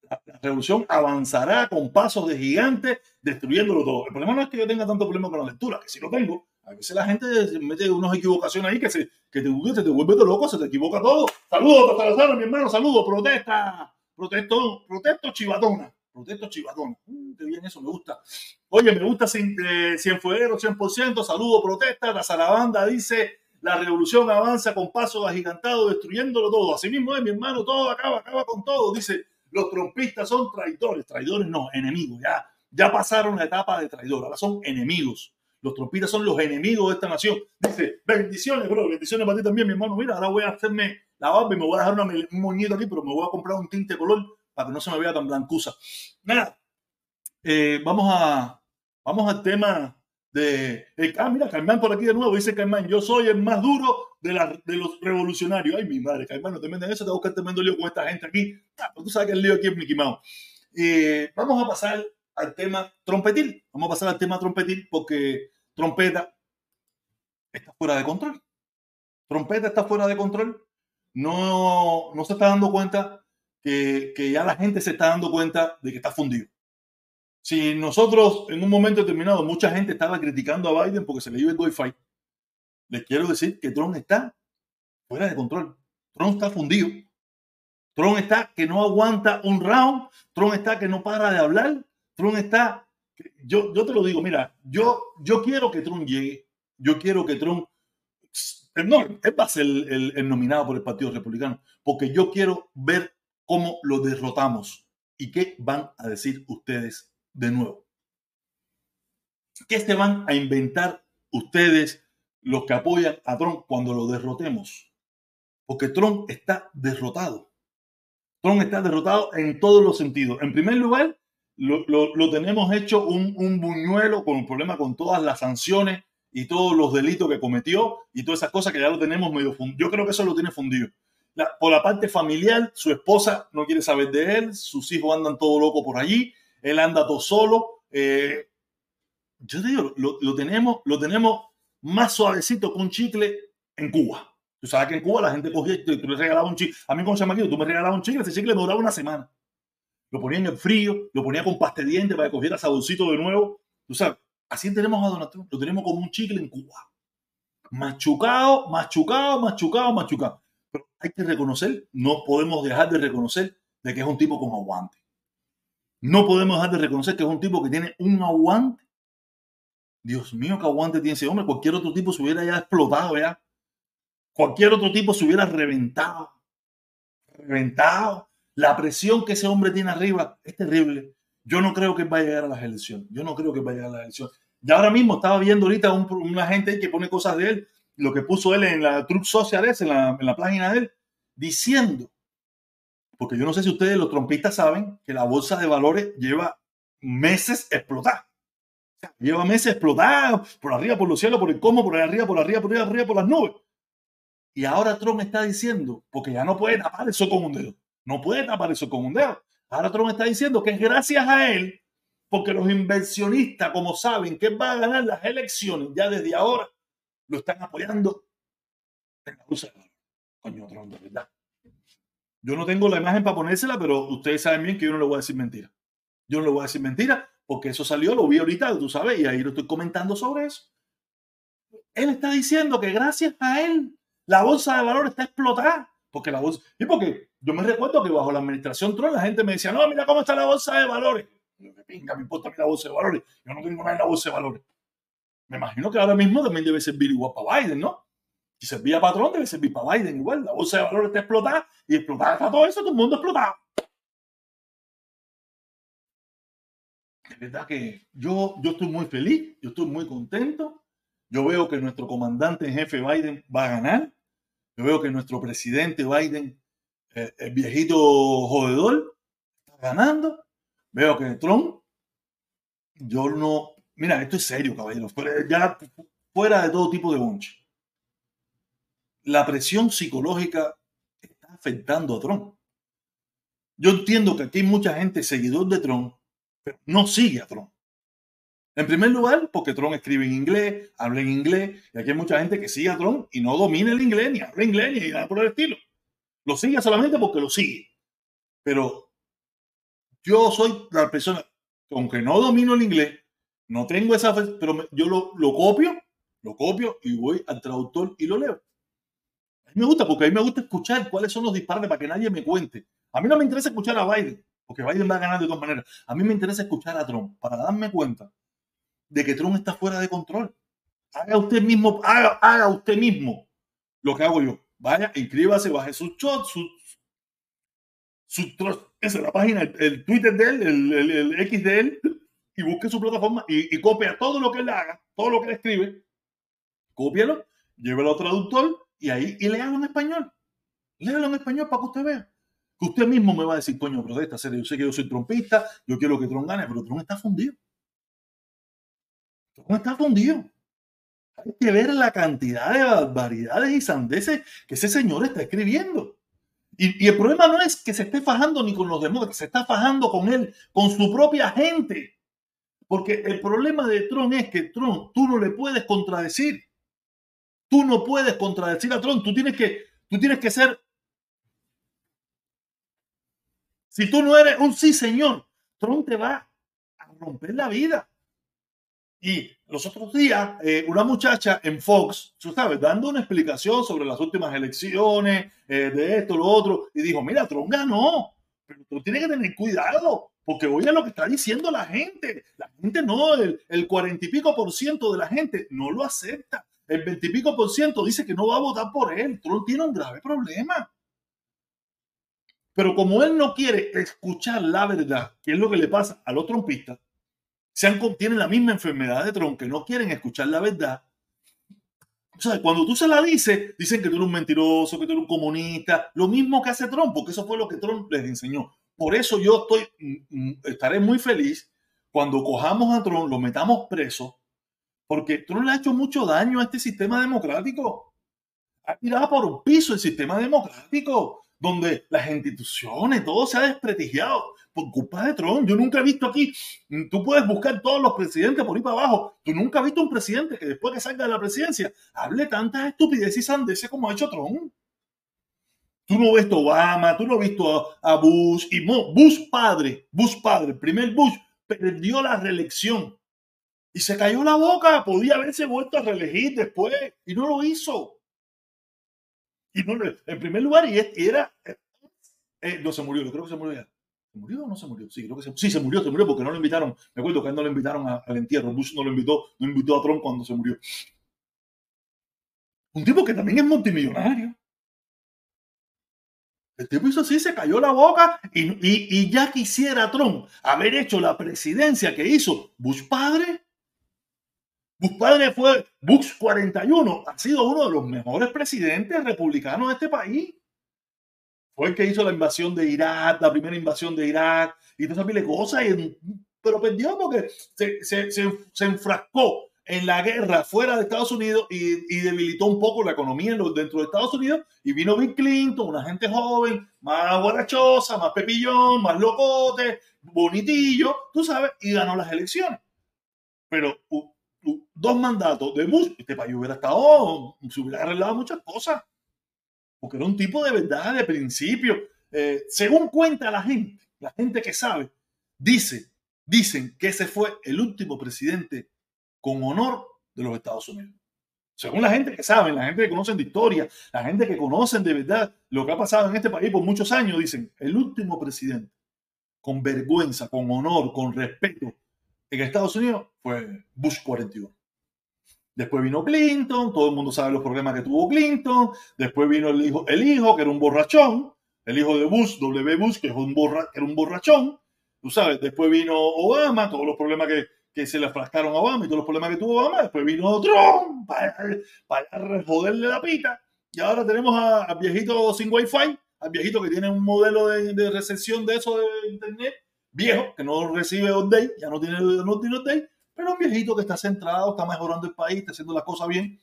La revolución avanzará con pasos de gigante, destruyéndolo todo. El problema no es que yo tenga tanto problema con la lectura, que si lo tengo. A veces la gente mete unas equivocaciones ahí que, se, que te, te, te vuelve loco, se te equivoca todo. Saludos, Tazarazara, mi hermano, saludos, protesta, protesto, protesto chivatona. Protesto chivatona. Mm, qué bien, eso me gusta. Oye, me gusta cien, eh, fuegueros, 100%. Saludo, protesta. La Zarabanda dice: la revolución avanza con pasos agigantados, destruyéndolo todo. Así mismo es, mi hermano, todo acaba, acaba con todo. Dice: los trompistas son traidores. Traidores no, enemigos. Ya, ya pasaron la etapa de traidor. Ahora son enemigos. Los trompistas son los enemigos de esta nación. Dice: bendiciones, bro. Bendiciones para ti también, mi hermano. Mira, ahora voy a hacerme la barba y me voy a dejar una, un moñito aquí, pero me voy a comprar un tinte color para que no se me vea tan blancuza. Nada, eh, vamos, a, vamos al tema de... ah, mira, Caimán por aquí de nuevo, dice Caimán, yo soy el más duro de, la, de los revolucionarios. Ay, mi madre, Caimán, no te meten eso, te buscar tremendo lío con esta gente aquí. Ah, pues tú sabes que el lío aquí es Mickey Mouse. Eh, vamos a pasar al tema trompetil. Vamos a pasar al tema trompetil porque trompeta está fuera de control. Trompeta está fuera de control. No, no se está dando cuenta que, ya la gente se está dando cuenta de que está fundido. Si nosotros en un momento determinado mucha gente estaba criticando a Biden porque se le iba el Wi-Fi, les quiero decir que Trump está fuera de control. Trump está fundido. Trump está que no aguanta un round. Trump está que no para de hablar. Trump está... Yo, yo te lo digo, mira, yo, yo quiero que Trump llegue. Yo quiero que Trump... No, él va a ser el, el nominado por el Partido Republicano. Porque yo quiero ver cómo lo derrotamos y qué van a decir ustedes de nuevo. ¿Qué se van a inventar ustedes los que apoyan a Trump cuando lo derrotemos? Porque Trump está derrotado. Trump está derrotado en todos los sentidos. En primer lugar, lo, tenemos hecho un, un, buñuelo con un problema con todas las sanciones y todos los delitos que cometió y todas esas cosas que ya lo tenemos medio fundido. Yo creo que eso lo tiene fundido por la parte familiar, su esposa no quiere saber de él, sus hijos andan todo loco por allí, él anda todo solo. Eh, yo digo, lo, tenemos, lo tenemos más suavecito un chicle en Cuba. Tú sabes que en Cuba la gente cogía y tú le regalabas un chicle. A mí, llama aquí, tú me regalabas un chicle, ese chicle me duraba una semana. Lo ponía en el frío, lo ponía con pasta de para que cogiera saborcito de nuevo. Tú sabes, así tenemos a Donald Lo tenemos como un chicle en Cuba. Machucado, machucado, machucado, machucado. Pero hay que reconocer, no podemos dejar de reconocer de que es un tipo con aguante. No podemos dejar de reconocer que es un tipo que tiene un aguante. Dios mío, qué aguante tiene ese hombre. Cualquier otro tipo se hubiera ya explotado, ¿verdad? Cualquier otro tipo se hubiera reventado. Reventado. La presión que ese hombre tiene arriba es terrible. Yo no creo que vaya a llegar a las elecciones. Yo no creo que vaya a llegar a las elecciones. Y ahora mismo estaba viendo ahorita un, una gente que pone cosas de él lo que puso él en la Truth Sociales, en la, en la página de él, diciendo, porque yo no sé si ustedes los trompistas saben que la bolsa de valores lleva meses explotada. Lleva meses explotada por arriba, por los cielos, por el cómo, por arriba, por arriba, por arriba, por las nubes. Y ahora Trump está diciendo, porque ya no puede tapar eso con un dedo. No puede tapar eso con un dedo. Ahora Trump está diciendo que es gracias a él, porque los inversionistas, como saben que va a ganar las elecciones ya desde ahora, lo están apoyando en la Coño, Trump, de verdad. Yo no tengo la imagen para ponérsela, pero ustedes saben bien que yo no le voy a decir mentira. Yo no le voy a decir mentira porque eso salió, lo vi ahorita, tú sabes, y ahí lo estoy comentando sobre eso. Él está diciendo que gracias a él la bolsa de valores está explotada. Porque la bolsa. Y porque yo me recuerdo que bajo la administración Trump la gente me decía, no, mira cómo está la bolsa de valores. Yo, me pinga, me importa a mí la bolsa de valores. Yo no tengo nada en la bolsa de valores. Me imagino que ahora mismo también debe servir igual para Biden, ¿no? Si servía patrón, debe servir para Biden igual. La bolsa de valores está explotada y explotada está todo eso, todo el mundo explotado. De verdad que yo, yo estoy muy feliz, yo estoy muy contento. Yo veo que nuestro comandante en jefe Biden va a ganar. Yo veo que nuestro presidente Biden el, el viejito jodedor está ganando. Veo que Trump, yo no, mira, esto es serio, caballeros, ya fuera de todo tipo de bonche. La presión psicológica está afectando a Trump. Yo entiendo que aquí hay mucha gente seguidor de Trump, pero no sigue a Trump. En primer lugar, porque Trump escribe en inglés, habla en inglés, y aquí hay mucha gente que sigue a Trump y no domina el inglés, ni habla inglés, ni nada por el estilo. Lo sigue solamente porque lo sigue. Pero yo soy la persona que, aunque no domino el inglés, no tengo esa, pero yo lo, lo copio, lo copio y voy al traductor y lo leo. A mí me gusta porque a mí me gusta escuchar cuáles son los disparates para que nadie me cuente. A mí no me interesa escuchar a Biden, porque Biden va a ganar de todas maneras. A mí me interesa escuchar a Trump para darme cuenta de que Trump está fuera de control. Haga usted mismo, haga, haga usted mismo lo que hago yo. Vaya, inscríbase, baje su shot, su, su tro- esa es la página, el, el Twitter de él, el, el- el X de él, y busque su plataforma y, y copia todo lo que él haga, todo lo que él escribe, cópialo, llévelo al traductor y ahí y léalo en español. Léalo en español para que usted vea. Que usted mismo me va a decir, coño, protesta, serio, yo sé que yo soy trompista, yo quiero que Trump gane, pero Trump está fundido. Trump está fundido. Hay que ver la cantidad de barbaridades y sandeces que ese señor está escribiendo. Y, y el problema no es que se esté fajando ni con los demócratas, se está fajando con él, con su propia gente. Porque el problema de Trump es que Trump, tú no le puedes contradecir. Tú no puedes contradecir a Trump. Tú tienes que, tú tienes que ser. Si tú no eres un sí, señor, Trump te va a romper la vida. Y los otros días, eh, una muchacha en Fox, tú sabes, dando una explicación sobre las últimas elecciones, eh, de esto, lo otro, y dijo, mira, Trump ganó, pero tú tienes que tener cuidado, porque oye lo que está diciendo la gente. La gente no, el, 40 y pico por ciento de la gente no lo acepta. El 20 y pico por ciento dice que no va a votar por él. Trump tiene un grave problema. Pero como él no quiere escuchar la verdad, que es lo que le pasa a los trompistas, sean, tienen la misma enfermedad de Trump, que no quieren escuchar la verdad. O sea, cuando tú se la dices, dicen que tú eres un mentiroso, que tú eres un comunista, lo mismo que hace Trump, porque eso fue lo que Trump les enseñó. Por eso yo estoy, mm, mm, estaré muy feliz cuando cojamos a Trump, lo metamos preso, porque Trump le ha hecho mucho daño a este sistema democrático. Ha tirado por un piso el sistema democrático, donde las instituciones, todo se ha desprestigiado por culpa de Trump. Yo nunca he visto aquí, tú puedes buscar todos los presidentes por ahí para abajo. Tú nunca has visto un presidente que después que salga de la presidencia hable tantas estupideces y sandeces como ha hecho Trump. Tú no ves a Obama, tú no has visto a, Bush y Bush padre, Bush padre, el primer Bush perdió la reelección y se cayó la boca. Podía haberse vuelto a reelegir después y no lo hizo. Y no, en primer lugar, y, era, eh, eh, no se murió, yo creo que se murió ya. ¿Se murió o no se murió? Sí, creo que se, sí, se murió, se murió porque no lo invitaron. Me acuerdo que no lo invitaron al entierro. Bush no lo invitó, no invitó a Trump cuando se murió. Un tipo que también es multimillonario. El tipo hizo así, se cayó la boca y- y ya quisiera Trump haber hecho la presidencia que hizo Bush padre. Bush padre fue, Bush 41, ha sido uno de los mejores presidentes republicanos de este país. Fue el que hizo la invasión de Irak, la primera invasión de Irak y todas esas cosas, pero perdió porque se, se, se, enfrascó en la guerra fuera de Estados Unidos y, y debilitó un poco la economía dentro de Estados Unidos. Y vino Bill Clinton, una gente joven, más guarachosa, más pepillón, más locote, bonitillo, tú sabes, y ganó las elecciones. Pero dos mandatos de Bush, este país hubiera estado, se hubiera arreglado muchas cosas. Porque era un tipo de verdad, de principio. Eh, según cuenta la gente, la gente que sabe, dice, dicen que ese fue el último presidente con honor de los Estados Unidos. Según la gente que sabe, la gente que conocen de historia, la gente que conocen de verdad lo que ha pasado en este país por muchos años, dicen, el último presidente con vergüenza, con honor, con respeto en Estados Unidos fue Bush 41. Después vino Clinton, todo el mundo sabe los problemas que tuvo Clinton. Después vino el hijo, el hijo que era un borrachón, el hijo de Bush, W. Bush, que, es un borra, que era un borrachón. Tú sabes, después vino Obama, todos los problemas que, que se le afrascaron a Obama y todos los problemas que tuvo Obama. Después vino Trump para, para joderle la pita. Y ahora tenemos a, a viejito sin wifi al viejito que tiene un modelo de, de recepción de eso de internet, viejo, que no recibe update, ya no tiene, no tiene update, pero un viejito que está centrado, está mejorando el país, está haciendo las cosas bien.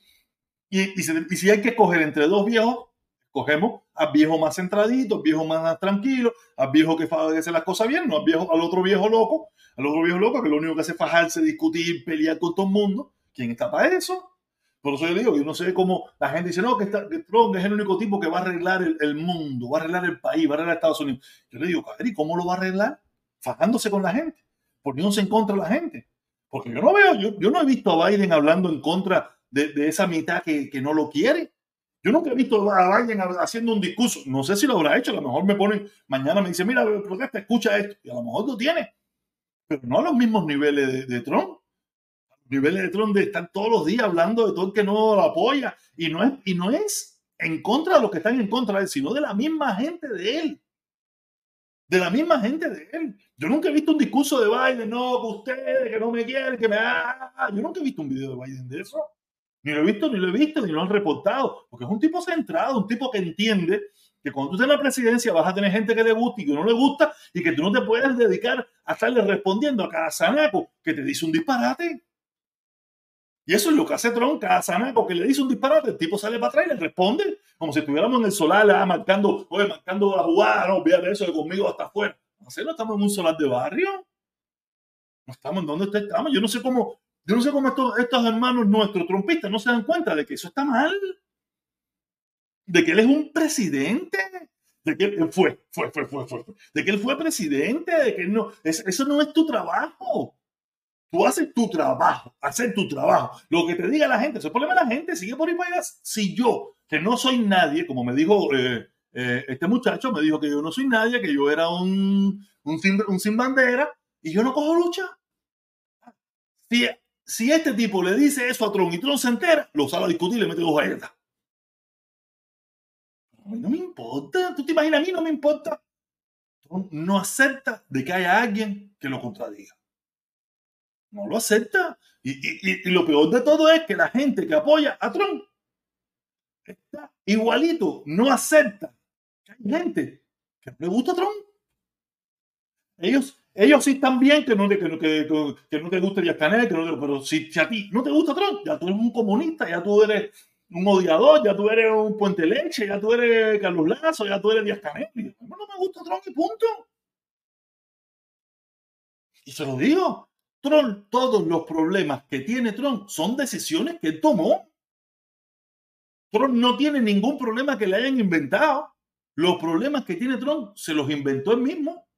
Y, y, si hay que escoger entre dos viejos, cogemos al viejo más centradito, al viejo más tranquilo, al viejo que hace las cosas bien, no al, viejo, al otro viejo loco, al otro viejo loco que lo único que hace es fajarse, discutir, pelear con todo el mundo. ¿Quién está para eso? Por eso yo digo, yo no sé cómo la gente dice, no, que, Trump es el único tipo que va a arreglar el, mundo, va a arreglar el país, va a arreglar Estados Unidos. Yo le digo, ¿y cómo lo va a arreglar? Fajándose con la gente, poniéndose en contra de la gente. Porque yo no veo, yo, yo no he visto a Biden hablando en contra de, de esa mitad que, que, no lo quiere. Yo nunca he visto a Biden haciendo un discurso. No sé si lo habrá hecho. A lo mejor me ponen, mañana me dice, mira, protesta, escucha esto. Y a lo mejor lo tiene. Pero no a los mismos niveles de, de Trump. niveles de Trump de están todos los días hablando de todo el que no lo apoya. Y no es, y no es en contra de los que están en contra de él, sino de la misma gente de él de la misma gente de él. Yo nunca he visto un discurso de Biden, no, que ustedes, que no me quieren, que me... Yo nunca he visto un video de Biden de eso. Ni lo he visto, ni lo he visto, ni lo han reportado. Porque es un tipo centrado, un tipo que entiende que cuando tú estás en la presidencia vas a tener gente que le gusta y que no le gusta y que tú no te puedes dedicar a estarle respondiendo a cada sanaco que te dice un disparate. Y eso es lo que hace Trump, cada sanaco que le dice un disparate, el tipo sale para atrás y le responde, como si estuviéramos en el solar, ah, marcando, oye, marcando la jugada, no, olvídate eso, conmigo hasta afuera. No no estamos en un solar de barrio. No estamos en donde estamos. Yo no sé cómo, yo no sé cómo estos, estos hermanos nuestros trompistas no se dan cuenta de que eso está mal. De que él es un presidente. De que él fue, fue, fue, fue, fue. De que él fue presidente. De que no, eso no es tu trabajo. Tú haces tu trabajo, hacer tu trabajo. Lo que te diga la gente, ese es el problema de la gente, sigue por ahí. Si yo, que no soy nadie, como me dijo eh, eh, este muchacho, me dijo que yo no soy nadie, que yo era un, un, sin, bandera, y yo no cojo lucha. Si, si este tipo le dice eso a Tron y Tron se entera, lo sale a discutir y le mete dos galletas. No me importa, tú te imaginas, a mí no me importa. no acepta de que haya alguien que lo contradiga no lo acepta. Y, lo peor de todo es que la gente que apoya a Trump está igualito, no acepta que hay gente que no le gusta a Trump. Ellos, ellos sí están bien que no, que, que, que no te guste Díaz Canel, que no pero si, a ti no te gusta Trump, ya tú eres un comunista, ya tú eres un odiador, ya tú eres un puente leche, ya tú eres Carlos Lazo, ya tú eres Díaz Canel. No me gusta Trump y punto. Y se lo digo, Trump, todos los problemas que tiene Trump son decisiones que tomó. Trump no tiene ningún problema que le hayan inventado. Los problemas que tiene Trump se los inventó él mismo,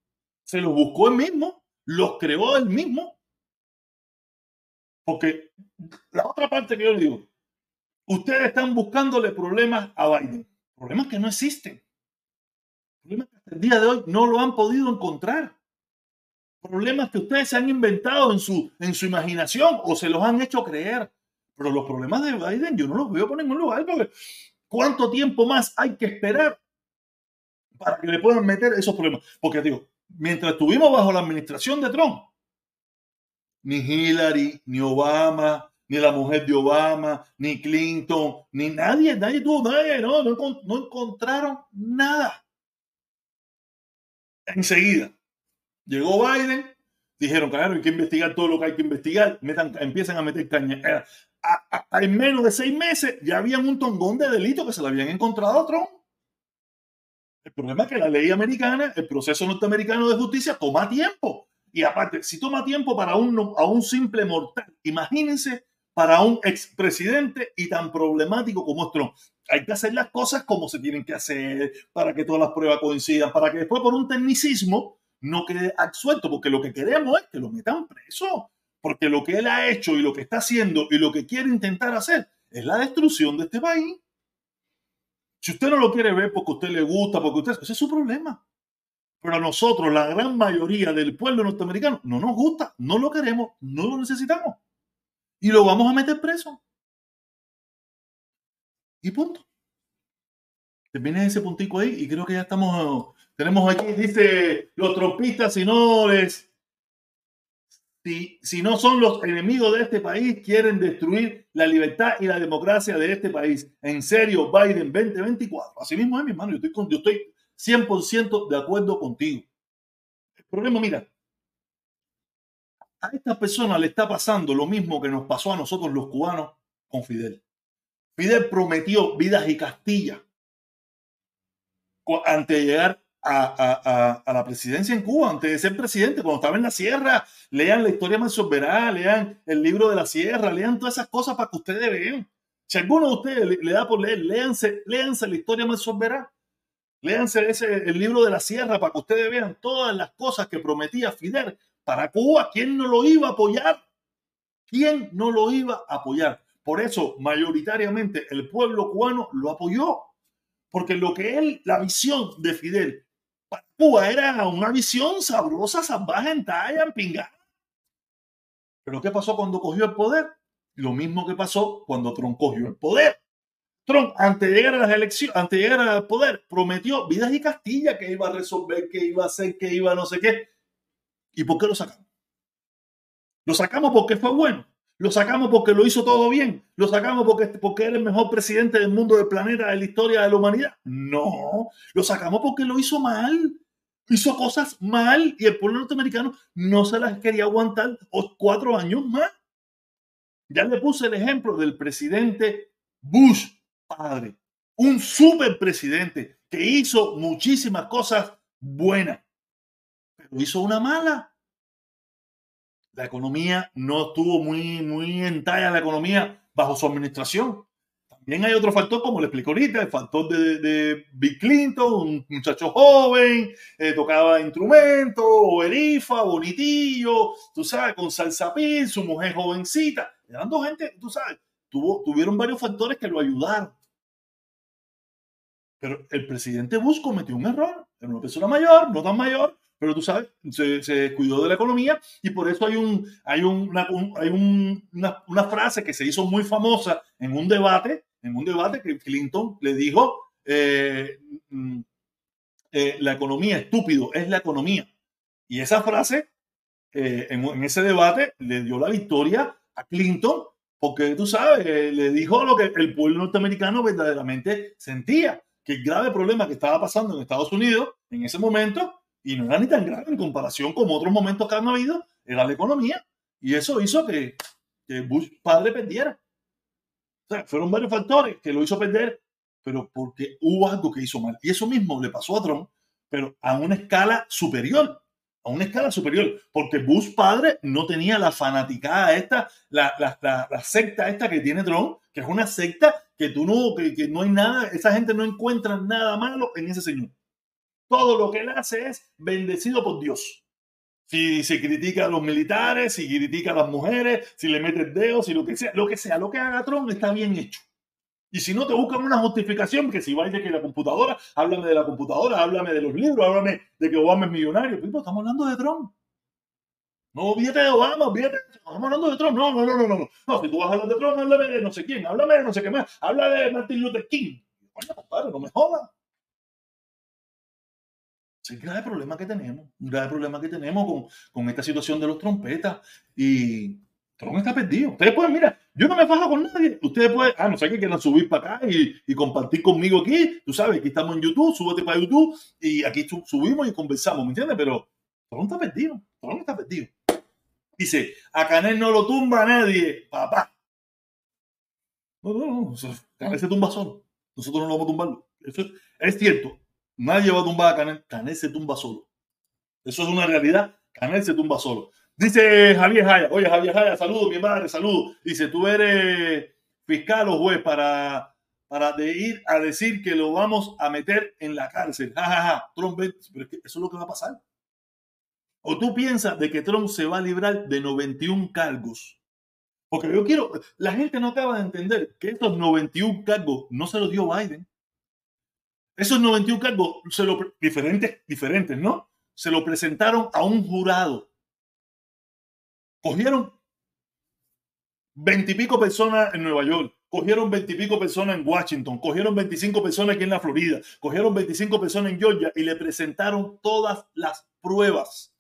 se los buscó él mismo, los creó él mismo. Porque la otra parte que yo le digo, ustedes están buscándole problemas a Biden, problemas que no existen, problemas que hasta el día de hoy no lo han podido encontrar problemas que ustedes se han inventado en su, en su imaginación o se los han hecho creer. Pero los problemas de Biden yo no los veo por ningún lugar porque ¿cuánto tiempo más hay que esperar para que le puedan meter esos problemas? Porque digo, mientras estuvimos bajo la administración de Trump, ni Hillary, ni Obama, ni la mujer de Obama, ni Clinton, ni nadie, nadie tuvo, nadie, no, no, no encontraron nada. Enseguida Llegó Biden, dijeron, claro, hay que investigar todo lo que hay que investigar, empiezan a meter caña. Eh, en menos de seis meses ya habían un tongón de delitos que se le habían encontrado a Trump. El problema es que la ley americana, el proceso norteamericano de justicia toma tiempo. Y aparte, si toma tiempo para un, un simple mortal, imagínense para un expresidente y tan problemático como es Trump. Hay que hacer las cosas como se tienen que hacer para que todas las pruebas coincidan, para que después por un tecnicismo no quede absuelto, porque lo que queremos es que lo metan preso, porque lo que él ha hecho y lo que está haciendo y lo que quiere intentar hacer es la destrucción de este país. Si usted no lo quiere ver porque a usted le gusta, porque usted, ese es su problema. Pero a nosotros, la gran mayoría del pueblo norteamericano, no nos gusta, no lo queremos, no lo necesitamos. Y lo vamos a meter preso. Y punto. Termina ese puntico ahí y creo que ya estamos tenemos aquí, dice, los trompistas, si no les, si, si no son los enemigos de este país, quieren destruir la libertad y la democracia de este país. En serio, Biden 2024. Así mismo es, mi hermano. Yo estoy, yo estoy 100% de acuerdo contigo. El problema, mira, a esta persona le está pasando lo mismo que nos pasó a nosotros los cubanos con Fidel. Fidel prometió vidas y Castilla antes de llegar a, la presidencia en Cuba, antes de ser presidente, cuando estaba en la sierra. Lean la historia de lean el libro de la sierra, lean todas esas cosas para que ustedes vean. Si alguno de ustedes le, da por leer, léanse, léanse la historia de Verá. Léanse ese, el libro de la sierra para que ustedes vean todas las cosas que prometía Fidel para Cuba. ¿Quién no lo iba a apoyar? ¿Quién no lo iba a apoyar? Por eso, mayoritariamente, el pueblo cubano lo apoyó. Porque lo que él, la visión de Fidel Cuba era una visión sabrosa, salvaje, en talla, en pingada. Pero ¿qué pasó cuando cogió el poder? Lo mismo que pasó cuando Trump cogió el poder. Trump, antes de llegar a las elecciones, antes de llegar al poder, prometió vidas y Castilla que iba a resolver, que iba a hacer, que iba a no sé qué. ¿Y por qué lo sacamos? Lo sacamos porque fue bueno. Lo sacamos porque lo hizo todo bien. Lo sacamos porque, porque era el mejor presidente del mundo, del planeta, de la historia de la humanidad. No, lo sacamos porque lo hizo mal. Hizo cosas mal y el pueblo norteamericano no se las quería aguantar cuatro años más. Ya le puse el ejemplo del presidente Bush padre, un super presidente que hizo muchísimas cosas buenas, pero hizo una mala. La economía no estuvo muy, muy en talla la economía bajo su administración. También hay otro factor, como le explico ahorita, el factor de, Bill Clinton, un muchacho joven, eh, tocaba instrumentos, o erifa, bonitillo, tú sabes, con salsa su mujer jovencita. Eran dos gente, tú sabes, tuvo, tuvieron varios factores que lo ayudaron. Pero el presidente Bush cometió un error. Era una persona mayor, no tan mayor, pero tú sabes, se, se descuidó de la economía y por eso hay, un, hay, una, hay una, una, frase que se hizo muy famosa en un debate, en un debate que Clinton le dijo, eh, mm, eh, la economía, estúpido, es la economía. Y esa frase, eh, en, en, ese debate, le dio la victoria a Clinton porque tú sabes, le dijo lo que el pueblo norteamericano verdaderamente sentía que el grave problema que estaba pasando en Estados Unidos en ese momento, y no era ni tan grave en comparación con otros momentos que han habido, era la economía. Y eso hizo que, que Bush padre perdiera. O sea, fueron varios factores que lo hizo perder, pero porque hubo algo que hizo mal. Y eso mismo le pasó a Trump, pero a una escala superior. A una escala superior. Porque Bush padre no tenía la fanaticada esta, la, la, la, la secta esta que tiene Trump, que es una secta que tú no, que, no hay nada, esa gente no encuentra nada malo en ese señor. Todo lo que él hace es bendecido por Dios. Si se critica a los militares, si critica a las mujeres, si le mete el dedo, si lo que sea, lo que sea, lo que haga Trump está bien hecho. Y si no te buscan una justificación, que si vais de que la computadora, háblame de la computadora, háblame de los libros, háblame de que Obama es millonario. Pero estamos hablando de Trump. No, olvídate de Obama, olvídate. Estamos hablando de Trump. No, no, no, no, no. No, si tú vas a hablar de Trump, háblame de no sé quién, háblame de no sé qué más. Habla de Martin Luther King. Coño, compadre, no me jodas. Es el grave problema que tenemos. Un grave problema que tenemos con, con esta situación de los trompetas. Y Trump está perdido. Ustedes pueden, mira, yo no me fajo con nadie. Ustedes pueden, ah, no sé qué quieran subir para acá y, compartir conmigo aquí. Tú sabes, aquí estamos en YouTube, súbete para YouTube y aquí subimos y conversamos, ¿me entiendes? Pero Trump está perdido. Trump está perdido. Dice, a Canel no lo tumba nadie, papá. No, no, no. Canel se tumba solo. Nosotros no lo vamos a tumbarlo. Eso es, cierto. Nadie va a tumbar a Canel. Canel se tumba solo. Eso es una realidad. Canel se tumba solo. Dice Javier Jaya. Oye, Javier Jaya, saludo, mi madre, saludo. Dice, tú eres fiscal o juez para, para de ir a decir que lo vamos a meter en la cárcel. Ja. Trump, pero es que eso es lo que va a pasar. ¿O tú piensas de que Trump se va a librar de 91 cargos? Porque yo quiero, la gente no acaba de entender que estos 91 cargos no se los dio Biden. Esos 91 cargos, se lo, diferentes, diferentes, ¿no? Se lo presentaron a un jurado. Cogieron veintipico personas en Nueva York, cogieron veintipico personas en Washington, cogieron 25 personas aquí en la Florida, cogieron 25 personas en Georgia y le presentaron todas las pruebas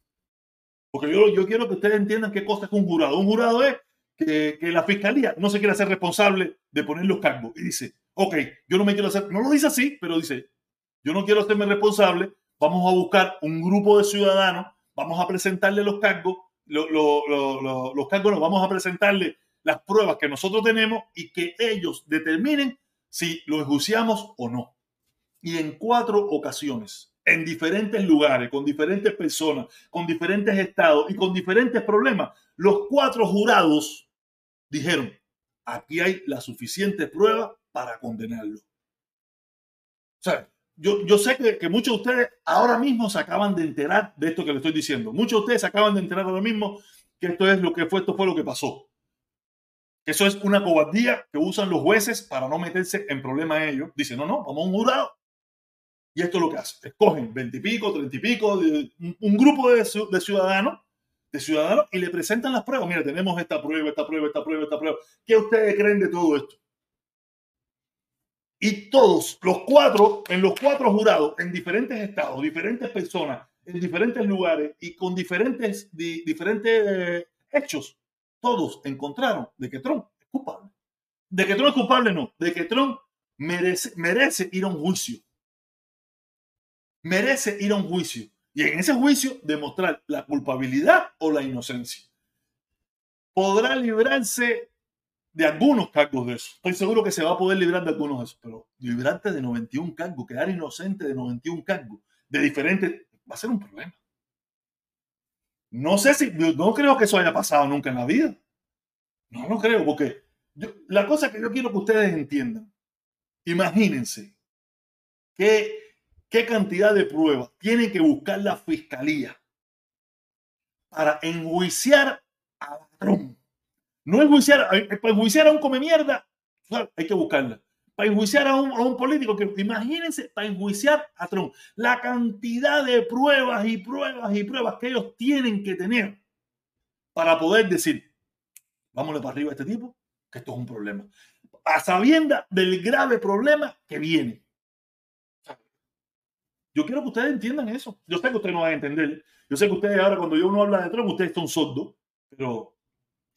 porque yo, quiero que ustedes entiendan qué cosa es un jurado. Un jurado es que, que, la fiscalía no se quiere hacer responsable de poner los cargos y dice, ok, yo no me quiero hacer, no lo dice así, pero dice, yo no quiero hacerme responsable, vamos a buscar un grupo de ciudadanos, vamos a presentarle los cargos, los cargos vamos a presentarle las pruebas que nosotros tenemos y que ellos determinen si lo enjuiciamos o no. Y en cuatro ocasiones, en diferentes lugares, con diferentes personas, con diferentes estados y con diferentes problemas, los cuatro jurados dijeron, aquí hay la suficiente prueba para condenarlo. O sea, yo, sé que, muchos de ustedes ahora mismo se acaban de enterar de esto que le estoy diciendo. Muchos de ustedes se acaban de enterar ahora mismo que esto es lo que fue, esto fue lo que pasó. Eso es una cobardía que usan los jueces para no meterse en problemas ellos. Dicen, no, no, vamos a un jurado. Y esto es lo que hace. Escogen veintipico, treinta y pico, un, grupo de ciudadanos de ciudadanos y le presentan las pruebas. Mira, tenemos esta prueba, esta prueba, esta prueba, esta prueba. ¿Qué ustedes creen de todo esto? Y todos, los cuatro, en los cuatro jurados, en diferentes estados, diferentes personas, en diferentes lugares y con diferentes, diferentes eh, hechos, todos encontraron de que Trump es culpable. De que Trump es culpable, no. De que Trump merece, merece ir a un juicio. Merece ir a un juicio. Y en ese juicio demostrar la culpabilidad o la inocencia. Podrá librarse de algunos cargos de eso. Estoy seguro que se va a poder librar de algunos de esos, pero librarte de 91 cargos, quedar inocente de 91 cargos, de diferentes, va a ser un problema. No sé si, no creo que eso haya pasado nunca en la vida. No lo creo, porque la cosa que yo quiero que ustedes entiendan, imagínense que qué cantidad de pruebas tiene que buscar la fiscalía para enjuiciar a Trump. No enjuiciar, eh, para enjuiciar a un come mierda, hay que buscarla. Para enjuiciar a un, a un político, que imagínense, para enjuiciar a Trump, la cantidad de pruebas y pruebas y pruebas que ellos tienen que tener para poder decir, vámonos para arriba a este tipo, que esto es un problema. A sabienda del grave problema que viene. Yo quiero que ustedes entiendan eso. Yo sé que ustedes no van a entender. Yo sé que ustedes ahora cuando yo uno habla de Trump, ustedes son sordos, pero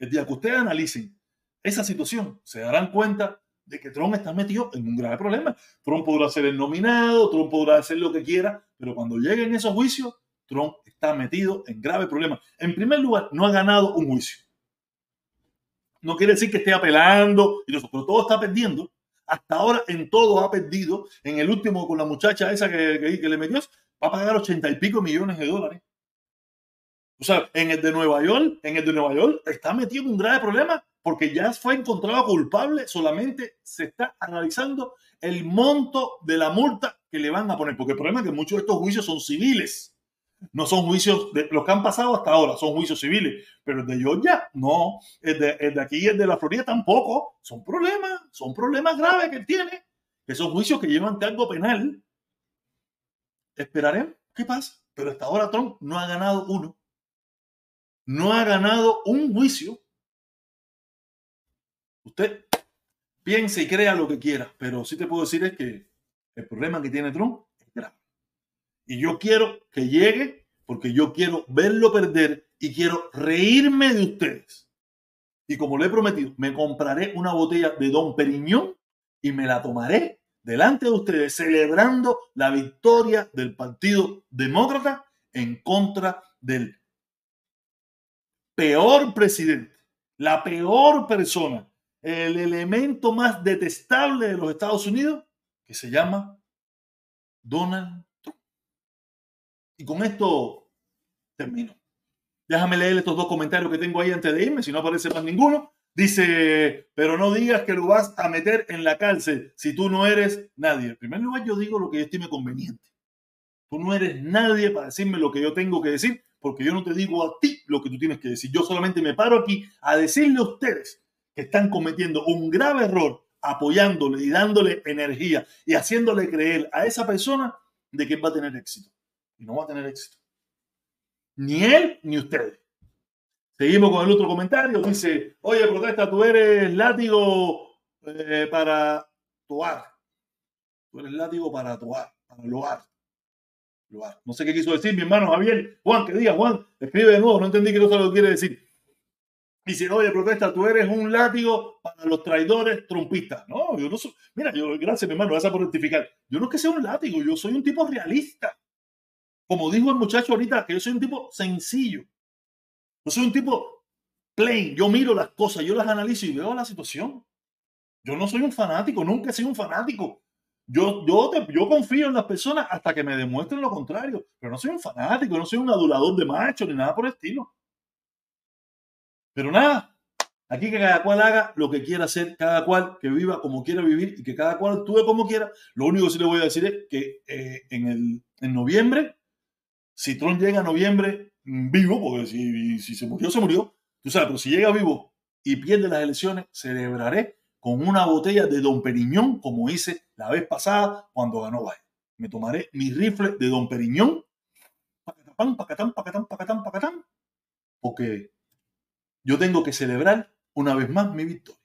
el día que ustedes analicen esa situación, se darán cuenta de que Trump está metido en un grave problema. Trump podrá ser el nominado, Trump podrá hacer lo que quiera, pero cuando lleguen esos juicios, Trump está metido en grave problema. En primer lugar, no ha ganado un juicio. No quiere decir que esté apelando, pero todo está perdiendo hasta ahora en todo ha perdido. En el último con la muchacha esa que, que, le metió, va a pagar ochenta y pico millones de dólares. O sea, en el de Nueva York, en el de Nueva York está metido en un grave problema porque ya fue encontrado culpable, solamente se está analizando el monto de la multa que le van a poner, porque el problema es que muchos de estos juicios son civiles. No son juicios de los que han pasado hasta ahora, son juicios civiles. Pero el de Georgia, no. El de, aquí y el de la Florida tampoco. Son problemas, son problemas graves que tiene. Esos juicios que llevan cargo penal. Esperaremos qué pasa. Pero hasta ahora Trump no ha ganado uno. No ha ganado un juicio. Usted piense y crea lo que quiera, pero sí te puedo decir es que el problema que tiene Trump es grave. Y yo quiero que llegue porque yo quiero verlo perder y quiero reírme de ustedes. Y como le he prometido, me compraré una botella de Don Periñón y me la tomaré delante de ustedes celebrando la victoria del Partido Demócrata en contra del peor presidente, la peor persona, el elemento más detestable de los Estados Unidos, que se llama Donald y con esto termino. Déjame leer estos dos comentarios que tengo ahí antes de irme, si no aparece más ninguno. Dice, pero no digas que lo vas a meter en la cárcel si tú no eres nadie. En primer lugar, yo digo lo que yo estime conveniente. Tú no eres nadie para decirme lo que yo tengo que decir, porque yo no te digo a ti lo que tú tienes que decir. Yo solamente me paro aquí a decirle a ustedes que están cometiendo un grave error apoyándole y dándole energía y haciéndole creer a esa persona de que va a tener éxito y no va a tener éxito. Ni él ni ustedes. Seguimos con el otro comentario. Dice, oye, protesta, tú eres látigo eh, para toar. Tú eres látigo para toar, para loar. No sé qué quiso decir mi hermano Javier. Juan, ¿qué diga, Juan? Escribe de nuevo, no entendí qué cosa lo quiere decir. Dice, oye, protesta, tú eres un látigo para los traidores trumpistas. No, yo no soy. Mira, yo, gracias, mi hermano, gracias por rectificar. Yo no es que sea un látigo, yo soy un tipo realista. Como dijo el muchacho ahorita, que yo soy un tipo sencillo. Yo soy un tipo plain. Yo miro las cosas, yo las analizo y veo la situación. Yo no soy un fanático, nunca he sido un fanático. Yo, yo, yo confío en las personas hasta que me demuestren lo contrario. Pero no soy un fanático, no soy un adulador de macho ni nada por el estilo. Pero nada, aquí que cada cual haga lo que quiera hacer, cada cual que viva como quiera vivir y que cada cual actúe como quiera. Lo único que sí le voy a decir es que eh, en, el, en noviembre, si Trump llega a noviembre mm, vivo, porque si, si se murió, se murió, tú sabes, pero si llega vivo y pierde las elecciones, celebraré con una botella de Don Periñón, como hice la vez pasada cuando ganó Biden. Me tomaré mi rifle de Don Periñón, pacatán, pacatán, pacatán, pacatán, pacatán, porque yo tengo que celebrar una vez más mi victoria.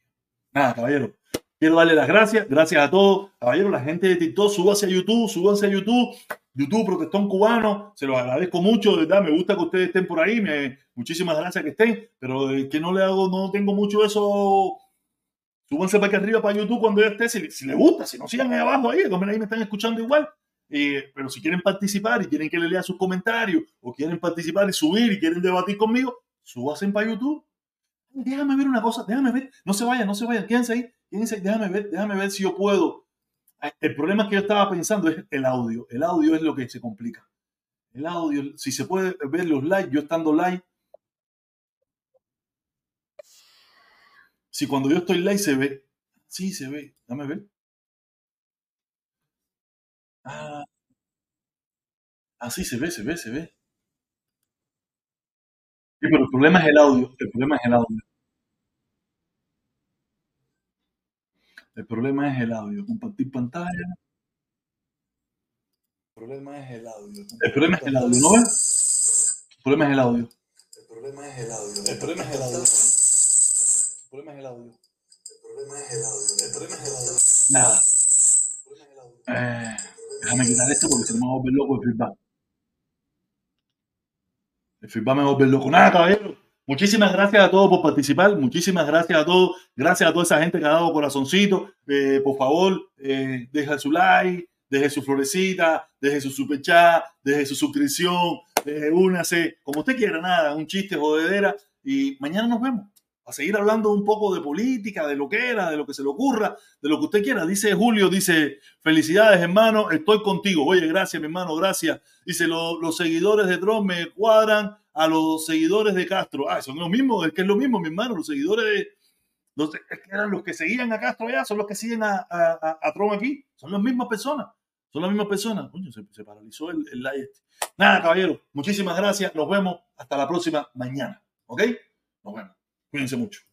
Nada, caballero. Quiero darle las gracias. Gracias a todos. Caballero, la gente de TikTok, súbase a YouTube, súbanse a YouTube. YouTube Protestón Cubano, se los agradezco mucho, de verdad, me gusta que ustedes estén por ahí, me, muchísimas gracias que estén, pero que no le hago, no tengo mucho eso, súbanse para aquí arriba para YouTube cuando ya esté, si, si les gusta, si no sigan ahí abajo ahí, también ahí me están escuchando igual, eh, pero si quieren participar y quieren que le lea sus comentarios, o quieren participar y subir y quieren debatir conmigo, súbanse para YouTube déjame ver una cosa, déjame ver, no se vayan, no se vayan, quédense ahí, quédense, déjame ver, déjame ver si yo puedo. El problema que yo estaba pensando es el audio, el audio es lo que se complica. El audio, si se puede ver los likes, yo estando live, si cuando yo estoy live se ve, sí se ve, déjame ver. Ah, así se ve, se ve, se ve. Sí, pero el problema es el audio. El problema es el audio. El problema es el audio. Compartir pantalla. El problema es el audio. El problema es el audio, ¿no ves? El problema es el audio. El problema es el audio. El problema es el audio. El problema es el audio. El problema es el audio. El problema es el audio. Nada. Eh, déjame quitar esto porque se me va a volver loco el feedback. El feedback me va a volver loco. Nada, caballero. Muchísimas gracias a todos por participar. Muchísimas gracias a todos. Gracias a toda esa gente que ha dado corazoncito. Eh, por favor, eh, deja su like, deje su florecita, deje su super chat, deje su suscripción, deje únase, como usted quiera, nada, un chiste, jodedera. Y mañana nos vemos. A seguir hablando un poco de política, de lo que era, de lo que se le ocurra, de lo que usted quiera. Dice Julio, dice, felicidades hermano, estoy contigo. Oye, gracias mi hermano, gracias. Dice, los seguidores de Trump me cuadran a los seguidores de Castro. Ah, son los mismos, es que es lo mismo, mi hermano, los seguidores de... Los, es que eran los que seguían a Castro allá, son los que siguen a, a, a Trump aquí, son las mismas personas, son las mismas personas. Coño, se, paralizó el, el live este. Nada, caballero, muchísimas gracias, nos vemos hasta la próxima mañana, ¿ok? Nos vemos, cuídense mucho.